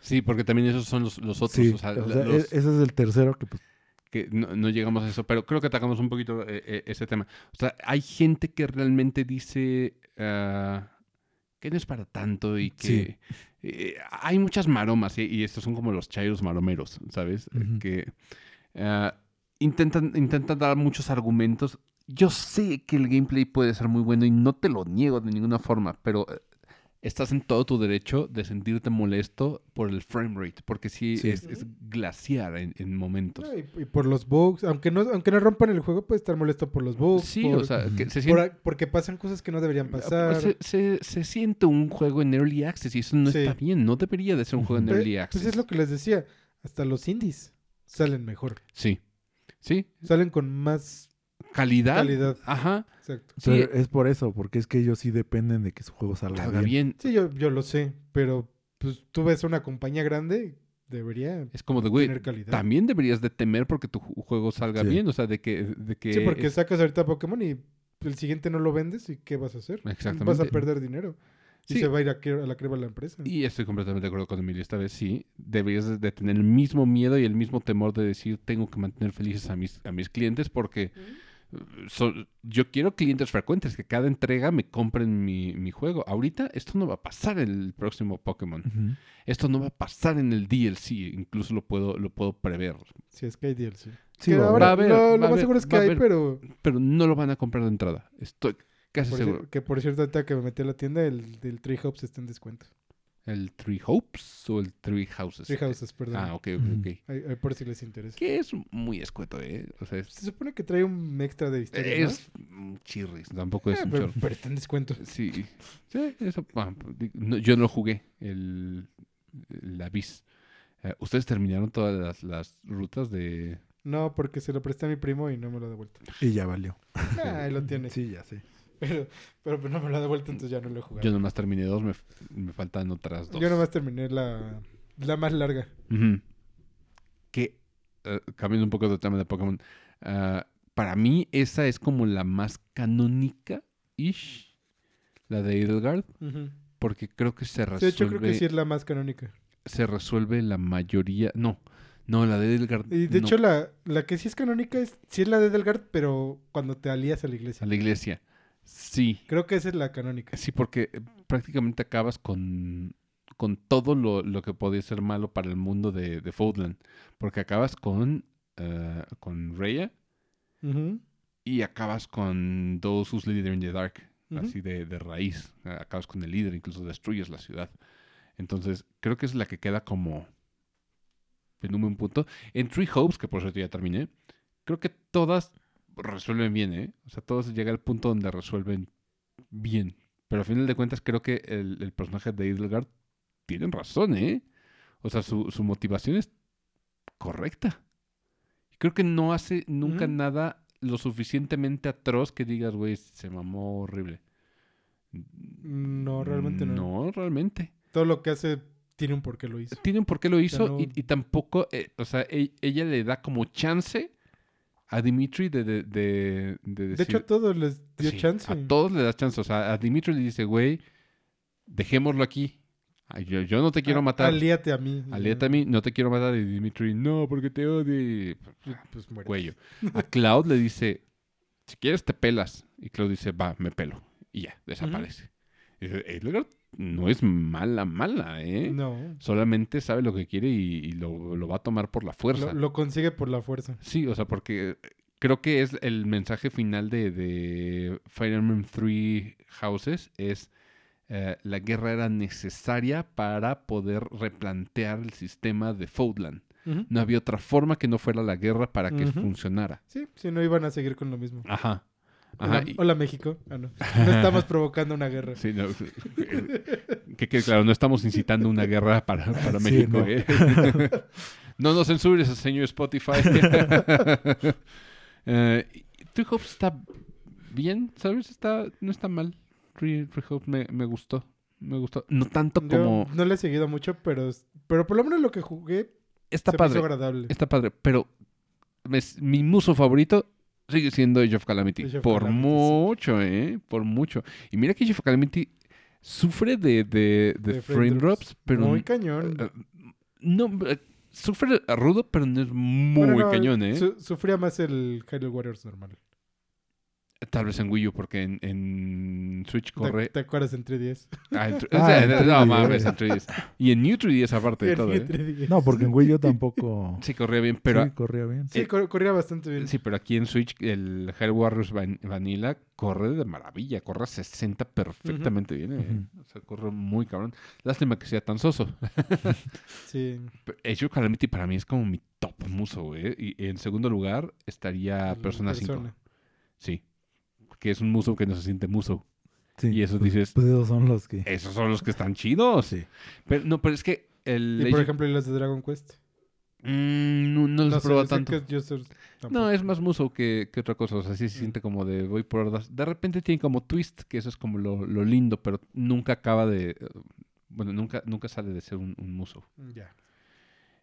Sí, porque también esos son los, los otros. Sí, o sea, o la- sea, los- e- ese es el tercero que pues que no, no llegamos a eso, pero creo que atacamos un poquito eh, eh, ese tema. O sea, hay gente que realmente dice ah, que no es para tanto y que Sí. Eh, hay muchas maromas y, y estos son como los chairos maromeros, ¿sabes? Eh. Que ah, intentan, intentan dar muchos argumentos. Yo sé que el gameplay puede ser muy bueno y no te lo niego de ninguna forma, pero eh, estás en todo tu derecho de sentirte molesto por el frame rate, porque sí, Sí. Es, es glaciar en, en momentos. No, y, y por los bugs, aunque no, aunque no rompan el juego, puede estar molesto por los bugs. Sí, por- o sea, que se siente, porque pasan cosas que no deberían pasar. se, se- se siente un juego en Early Access y eso no Sí. está bien. No debería de ser un juego en Early pues Access. es lo que les decía. Hasta los indies salen mejor. Sí. Sí. Salen con más Calidad. calidad. Ajá. Exacto. Sí, Pero es por eso, porque es que ellos sí dependen de que su juego salga bien. bien. Sí, yo, yo lo sé, pero pues tú ves una compañía grande, debería Es como de, güey, tener calidad. también deberías de temer porque tu ju- juego salga Sí. bien. O sea, de que... De que Sí, porque es- sacas ahorita Pokémon y el siguiente no lo vendes y ¿qué vas a hacer? Vas Exactamente. a perder dinero. Y Sí. se va a ir a, a la crema la empresa. Y estoy completamente de acuerdo con Emilio. Esta vez sí. Deberías de- de tener el mismo miedo y el mismo temor de decir, tengo que mantener felices a mis, a mis clientes porque... yo quiero clientes frecuentes, que cada entrega me compren mi, mi juego. Ahorita esto no va a pasar en el próximo Pokémon. Esto no va a pasar en el DLC, incluso lo puedo, lo puedo prever. Si es que hay DLC. Sí, Que va a ahora, Va a haber, lo, más seguro es que hay, haber. pero Pero no lo van a comprar de entrada. Estoy casi por seguro. cier- que por cierto, ahorita que me metí a la tienda, el del Treehouse está en descuento. ¿El Three Hopes o el Three Houses? Three Houses, perdón. Ah, ok, ok, ok. Ahí- ahí por si les interesa. Que es muy escueto, ¿eh? O sea, es, Se supone que trae un extra de historia. es un chirris, tampoco es un pero, chorro. pero está en descuento. Sí, sí, eso. ah, no, yo no jugué, el, el Abyss. Eh, ¿Ustedes terminaron todas las, las rutas de...? No, porque se lo presté a mi primo y no me lo ha devuelto. Y ya valió. Ah, ahí lo tiene. Sí, ya sé. Pero, pero no me lo ha devuelto, entonces ya no lo he jugado. Yo nomás terminé dos, me, me faltan otras dos. Yo nomás terminé la, la más larga. Que, eh, cambiando un poco de tema de Pokémon, ah, para mí esa es como la más canónica-ish, la de Edelgard, porque creo que se Sí, de resuelve, hecho, creo que sí es la más canónica. se resuelve la mayoría... No, no, la de Edelgard... Y de no, hecho, la, la que sí es canónica es, sí es la de Edelgard, pero cuando te alías a la iglesia. A la iglesia. Sí, Creo que esa es la canónica. sí, porque eh, prácticamente acabas con, con todo lo, lo que podía ser malo para el mundo de, de Foudland. Porque acabas con, eh, con Rhea Ujú, y acabas con Those Who's Leader in the Dark. así de, de raíz. Acabas con el líder, incluso destruyes la ciudad. Entonces, creo que es la que queda como en un punto. En Three Hopes, que por cierto ya terminé, creo que todas resuelven bien, ¿eh? O sea, todas llega al punto donde resuelven bien. Pero al final de cuentas, creo que el, el personaje de Edelgard tienen razón, ¿eh? O sea, su, su motivación es correcta. Creo que no hace nunca nada lo suficientemente atroz que digas, güey, se mamó horrible. No, realmente no. No, realmente. Todo lo que hace tiene un porqué lo hizo. Tienen por qué lo hizo no- y, y tampoco, eh, o sea, e- ella le da como chance a Dimitri de, de, de, de De decir... hecho, a todos les dio Sí, chance. A todos le da chance. O sea, a Dimitri le dice, güey, dejémoslo aquí. Yo, yo no te quiero A- matar. Alíate a mí. Aliétate a mí, no te quiero matar. Y Dimitri, no, porque te odio. Y, Pues muere. Cuello. A Cloud le dice, si quieres te pelas. Y Cloud dice, va, me pelo. Y ya, desaparece. Y dice, no es mala, mala, ¿eh? No. Solamente sabe lo que quiere y, y lo, lo va a tomar por la fuerza. Lo, lo consigue por la fuerza. Sí, o sea, porque creo que es el mensaje final de, de Fire Emblem Three Houses es eh, la guerra era necesaria para poder replantear el sistema de Foudland. Ujú. No había otra forma que no fuera la guerra para que funcionara. Sí, si no iban a seguir con lo mismo. Ajá. Hola, Ajá. y- hola, México. Ah, no. No estamos provocando una guerra. Sí, no, que quede claro, no estamos incitando una guerra para, para Sí, México. no. ¿eh? no nos censures, señor Spotify. Three Hopes está bien, ¿sabes? Está, no está mal. Three, Three Hopes me, me gustó. Me gustó. No tanto Yo como... no le he seguido mucho, pero, pero por lo menos lo que jugué Está se me hizo padre. agradable. Está padre. Pero me- mi muso favorito sigue siendo Age of Calamity. Age of por Calamity, sí. mucho, ¿eh? Por mucho. Y mira que Age of Calamity sufre de, de, de De frame drops, pero... Muy cañón. eh, no, eh, sufre rudo, pero no es muy Bueno, no, cañón, ¿eh? su- sufría más el Hyrule Warriors normal. Tal vez en Wii U, porque en, en Switch ¿Te, corre... te acuerdas en 3DS? Ah, en Ah, en no 3DS. mames, en 3DS. Y en New 3DS aparte de todo, ¿eh? 3DS. No, porque en Wii yo tampoco. Sí, corría bien, pero... sí, corría bien. Sí, cor- corría bastante bien. Sí, pero aquí en Switch el Hell Warriors Van- Vanilla corre de maravilla, corre a 60 perfectamente bien. ¿eh? O sea, corre muy cabrón. Lástima que sea tan soso. Sí. Age of Calamity para mí es como mi top muso, güey. Y en segundo lugar estaría El Persona 5. Persona. Sí. Que es un muso que no se siente muso. Sí, Y eso pues- dices- Pues esos son los que. Esos son los que están chidos. Sí. Pero no, pero es que el Y por ejemplo, y las de Dragon Quest. Mm, no, no los he sé, probado tanto. que yo sé- No, es más muso que, que otra cosa. O sea, sí se Mm. siente como de voy por hordas. De repente tiene como twist, que eso es como lo, lo lindo, pero nunca acaba de. Bueno, nunca, nunca sale de ser un, un muso. Ya.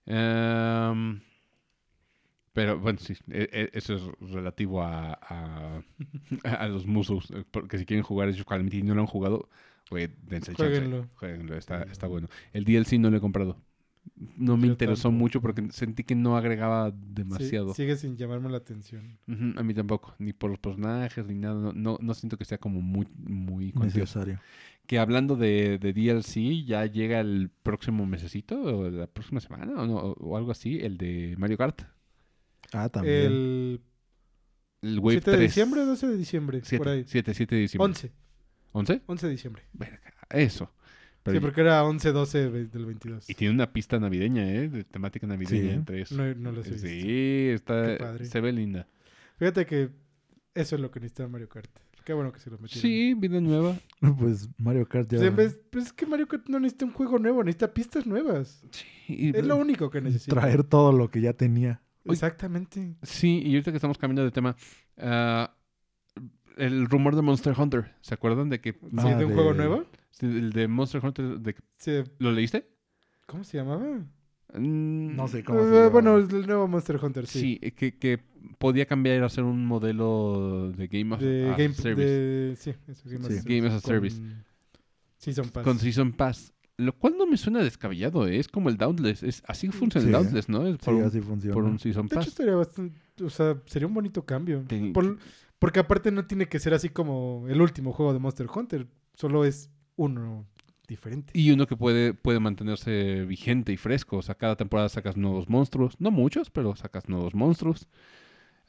Em, pero bueno, sí, e- e- eso es relativo a, a, a los musos. eh, Porque si quieren jugar Age of Calamity y no lo han jugado, güey, dense el chance. Jueguenlo. Jueguenlo, está, está bueno. El DLC no lo he comprado. No me Yo interesó tampoco. mucho porque sentí que no agregaba Sí, demasiado. sigue sin llamarme la atención. A mí tampoco, ni por los personajes, ni nada. No, no, no siento que sea como muy, muy. Necesario. Que hablando de, de DLC, ya llega el próximo mesecito, o la próxima semana, o, no, o- o algo así, el de Mario Kart. Ah, también. El El Wave 7 de 3. diciembre o 12 de diciembre. por 7, ahí. 7, 7 de diciembre. 11. ¿11? 11 de diciembre. Verga, eso. Pero Sí, porque era 11-12 ve- del 22. Y tiene una pista navideña, ¿eh? De temática navideña Sí. entre eso. No, no lo sé. Sí, está, Qué padre. se ve linda. Fíjate que eso es lo que necesitaba Mario Kart. Qué bueno que se lo metieron. Sí, vida nueva. Pues Mario Kart ya... Pues, en vez- pues es que Mario Kart no necesita un juego nuevo, necesita pistas nuevas. Y- Es lo único que necesita. traer todo lo que ya tenía. Exactamente. Sí, y ahorita que estamos cambiando de tema, ah, el rumor de Monster Hunter, ¿se acuerdan de que ¿Sí, Ah, de un de- juego nuevo? sí, el de Monster Hunter, de que- Sí. ¿lo leíste? ¿Cómo se llamaba? Mm, No sé cómo se Eh, llama. bueno, el nuevo Monster Hunter, sí. Sí, que, que podía cambiar a ser un modelo de Game of de as Game, Service. de, sí, eso, Game, Sí. as Game as a con Service. Season Pass. Con Season Pass. Lo cual no me suena descabellado, ¿eh? es como el Dauntless. Es, así funciona Sí. el Dauntless, ¿no? Es por, Sí, un, así funciona. por un Season de hecho, Pass. estaría bastante. O sea, sería un bonito cambio. Por- porque aparte no tiene que ser así como el último juego de Monster Hunter. Solo es uno diferente. Y uno que puede, puede mantenerse vigente y fresco. O sea, cada temporada sacas nuevos monstruos. No muchos, pero sacas nuevos monstruos.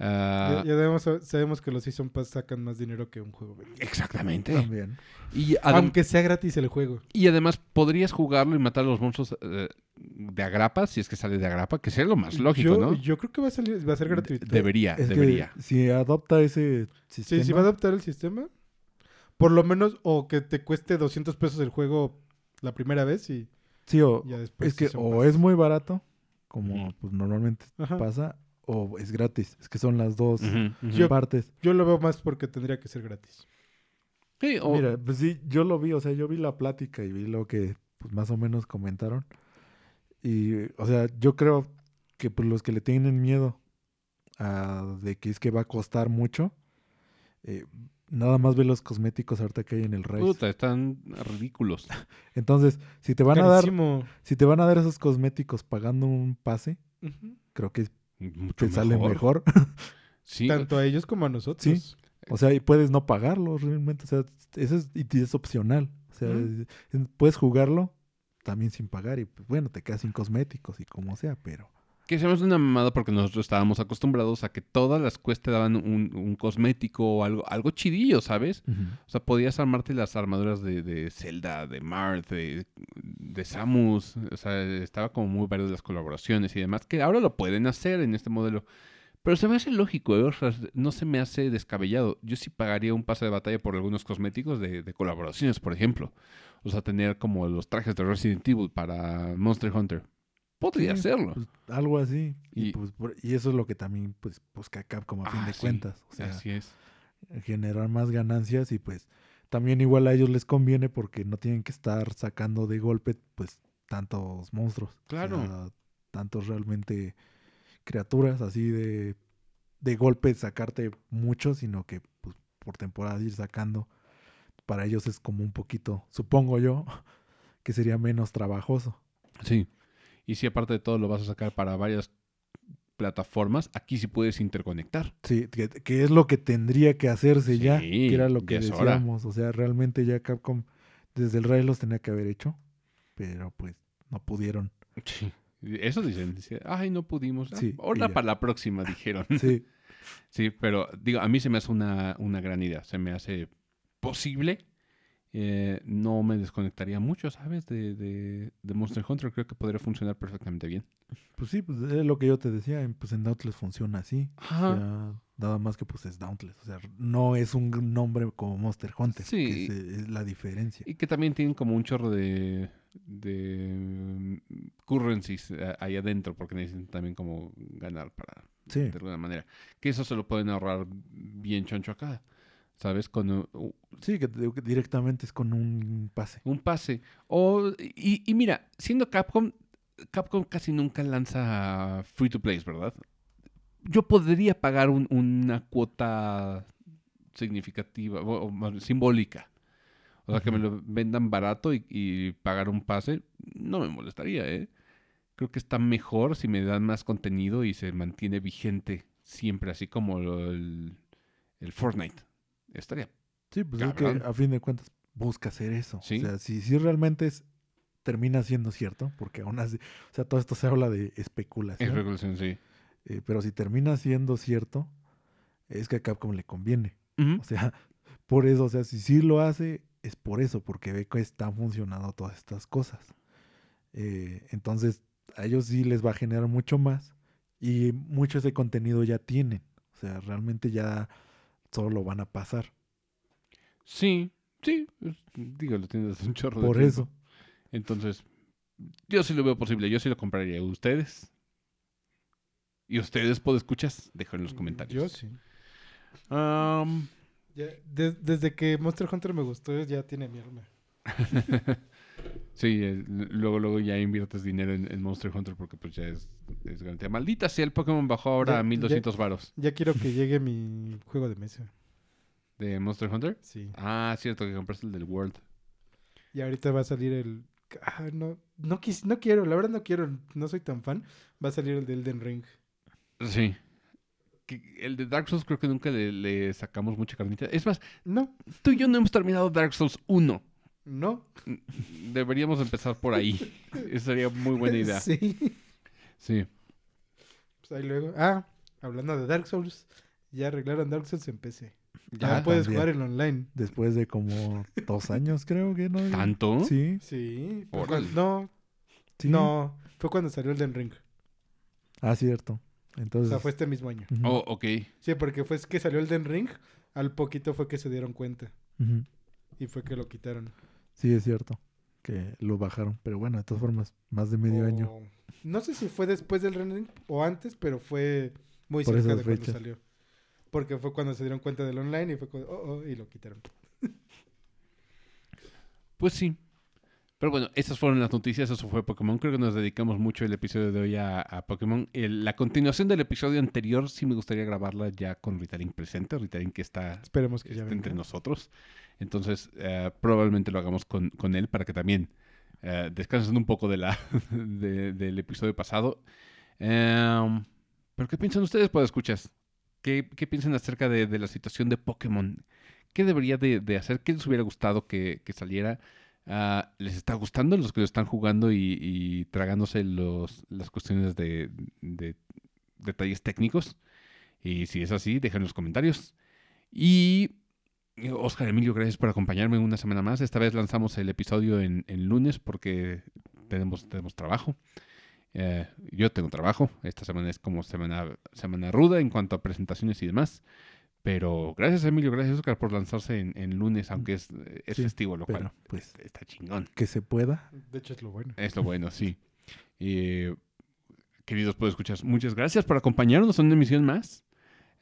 Ah, Ya, ya debemos- sabemos que los Season Pass sacan más dinero que un juego. Exactamente. También. Y, Aunque sea gratis el juego. y además podrías jugarlo y matar a los monstruos eh, de agrapa, si es que sale de agrapa, que sería lo más lógico, yo, ¿no? yo creo que va a, salir, va a ser gratuito. Debería, Es debería. si adopta ese sistema... Sí, si va a adoptar el sistema, por lo menos, o que te cueste 200 pesos el juego la primera vez y sí, o, ya después. es que o es muy barato, como pues, normalmente Ajá. pasa, o es gratis. Es que son las dos partes. Yo lo veo más porque tendría que ser gratis. Sí, o- Mira, pues sí, yo lo vi, o sea, yo vi la plática y vi lo que pues más o menos comentaron. Y, o sea, yo creo que pues los que le tienen miedo a de que es que va a costar mucho, eh, nada más ve los cosméticos ahorita que hay en el Rise. puta, están ridículos. Entonces, si te van a dar, si te van a dar esos cosméticos pagando un pase, creo que Mucho te sale mejor. Sí, Tanto a ellos como a nosotros. Sí. o sea, y puedes no pagarlo realmente. O sea, eso es, y es opcional. O sea, puedes jugarlo también sin pagar y pues, bueno, te quedas sin cosméticos y como sea, pero... Que se una mamada porque nosotros estábamos acostumbrados a que todas las quests te daban un, un cosmético o algo, algo chidillo, ¿sabes? O sea, podías armarte las armaduras de, de Zelda, de Marth, de, de Samus. O sea, estaba como muy verde las colaboraciones y demás, que ahora lo pueden hacer en este modelo. Pero se me hace lógico, ¿eh? O sea, no se me hace descabellado. Yo sí pagaría un pase de batalla por algunos cosméticos de, de colaboraciones, por ejemplo. O sea, tener como los trajes de Resident Evil para Monster Hunter. Podría Sí, hacerlo. pues, algo así. Y, Y- pues, y eso es lo que también pues busca Capcom a fin Ah, de sí, cuentas. O sea, Así es. generar más ganancias y pues también igual a ellos les conviene porque no tienen que estar sacando de golpe pues tantos monstruos. O Claro. sea, tantos realmente criaturas así de, de golpe sacarte mucho, sino que pues, por temporada ir sacando. Para ellos es como un poquito, supongo yo, que sería menos trabajoso. Sí. Y si aparte de todo lo vas a sacar para varias plataformas, aquí sí puedes interconectar. Sí, que, que es lo que tendría que hacerse ya, que era lo que hora. decíamos. O sea, realmente ya Capcom desde el Ray los tenía que haber hecho, pero pues no pudieron. Sí. Eso dicen. dice, Ay, no pudimos. Ah, Sí, Ahora ya. para la próxima, dijeron. Sí, Sí, pero digo, a mí se me hace una, una gran idea. Se me hace posible. Eh, no me desconectaría mucho, ¿sabes? De, de, de Monster Hunter. Creo que podría funcionar perfectamente bien. pues sí, pues es lo que yo te decía, en- pues en Dauntless funciona así. O Ajá. sea, nada más que pues es Dauntless. O sea, no es un nombre como Monster Hunter. Sí. que es, es la diferencia. Y que también tienen como un chorro de, de currencies eh, ahí adentro, porque necesitan también como ganar para, Sí, de alguna manera. Que eso se lo pueden ahorrar bien choncho acá, ¿sabes? Con uh, sí, que directamente es con un pase. un pase. O, y, y mira, siendo Capcom, Capcom casi nunca lanza free to play, ¿verdad? Yo podría pagar un- una cuota significativa o, o simbólica. O sea, que me lo vendan barato y, y pagar un pase, no me molestaría, ¿eh? Creo que está mejor si me dan más contenido y se mantiene vigente siempre, así como el, el Fortnite. Estaría. Sí, pues es que a fin de cuentas busca hacer eso. Sí. O sea, si, si realmente es, termina siendo cierto, porque aún así, o sea, todo esto se habla de especulación. Es regulación, sí. eh, pero si termina siendo cierto, es que a Capcom le conviene. O sea, por eso, o sea, si sí lo hace, es por eso, porque ve que están funcionando todas estas cosas. Eh, entonces, a ellos sí les va a generar mucho más y mucho ese contenido ya tienen. O sea, realmente ya solo lo van a pasar. Sí, sí. Digo, lo tienes un chorro de Por tiempo. eso. Entonces, yo sí lo veo posible. Yo sí lo compraría. ¿Ustedes? ¿Y ustedes, escuchas? Dejo en los comentarios. Yo sí. Am, Ya, de- desde que Monster Hunter me gustó, ya tiene mi alma. sí, eh, luego, luego ya inviertes dinero en, en Monster Hunter porque pues ya es, es garantía. Maldita sea, el Pokémon bajó ahora Ya- a 1200 varos. Ya quiero que llegue mi juego de mesa. ¿De Monster Hunter? Sí. Ah, cierto, que compraste el del World. Y ahorita va a salir el. Ah, no, no, quis- no quiero, la verdad no quiero, no soy tan fan. Va a salir el de Elden Ring. Sí. El de Dark Souls creo que nunca le, le sacamos mucha carnita. Es más, No, tú y yo no hemos terminado Dark Souls 1. No. Deberíamos empezar por ahí. Esa sería muy buena idea. Sí. Sí. Pues ahí luego. Ah, hablando de Dark Souls, ya arreglaron Dark Souls en PC. Ya Ah, puedes también. jugar en online. Después de como dos años, creo que, ¿no? ¿Tanto? Sí, Sí. cuando- no, sí. no. Fue cuando salió Elden Ring. Ah, cierto. O Entonces. sea, fue este mismo año. Oh, ok. Sí, porque fue que salió Elden Ring. Al poquito fue que se dieron cuenta. Y fue que lo quitaron. Sí, es cierto. Que lo bajaron. Pero bueno, de todas formas, más de medio O- año. No sé si fue después del Ring o antes, pero fue muy Por cerca de cuando fechas. salió. Porque fue cuando se dieron cuenta del online y fue cuando, oh, oh, y lo quitaron. Pues sí. Pero bueno, esas fueron las noticias, eso fue Pokémon. Creo que nos dedicamos mucho el episodio de hoy a, a Pokémon. El- la continuación del episodio anterior sí me gustaría grabarla ya con Ritalin presente. Ritalin que está Esperemos que ya entre nosotros. Entonces, eh, probablemente lo hagamos con, con él para que también eh, descansen un poco de la, de- del episodio pasado. Em, ¿Pero qué piensan ustedes, pues escuchas? ¿Qué, qué piensan acerca de, de la situación de Pokémon? ¿Qué debería de, de hacer? ¿Qué les hubiera gustado que, que saliera? Ah, ¿Les está gustando los que lo están jugando y, tragándose los, las cuestiones de, de detalles técnicos? Y si es así, dejen en los comentarios. Y Oscar Emilio, gracias por acompañarme una semana más. Esta vez lanzamos el episodio en, en lunes porque tenemos, tenemos trabajo. Eh, yo tengo trabajo. Esta semana es como semana, semana ruda en cuanto a presentaciones y demás. Pero gracias Emilio, gracias Oscar por lanzarse en, en lunes, aunque es, es Sí, festivo, lo cual pues- está chingón. Que se pueda. De hecho, es lo bueno. Es lo bueno, sí. Eh, queridos, puedo escuchar, muchas gracias por acompañarnos en una emisión más.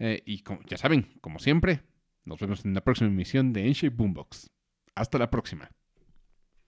Eh, y como, ya saben, como siempre, nos vemos en la próxima emisión de Enshape Boombox. Hasta la próxima.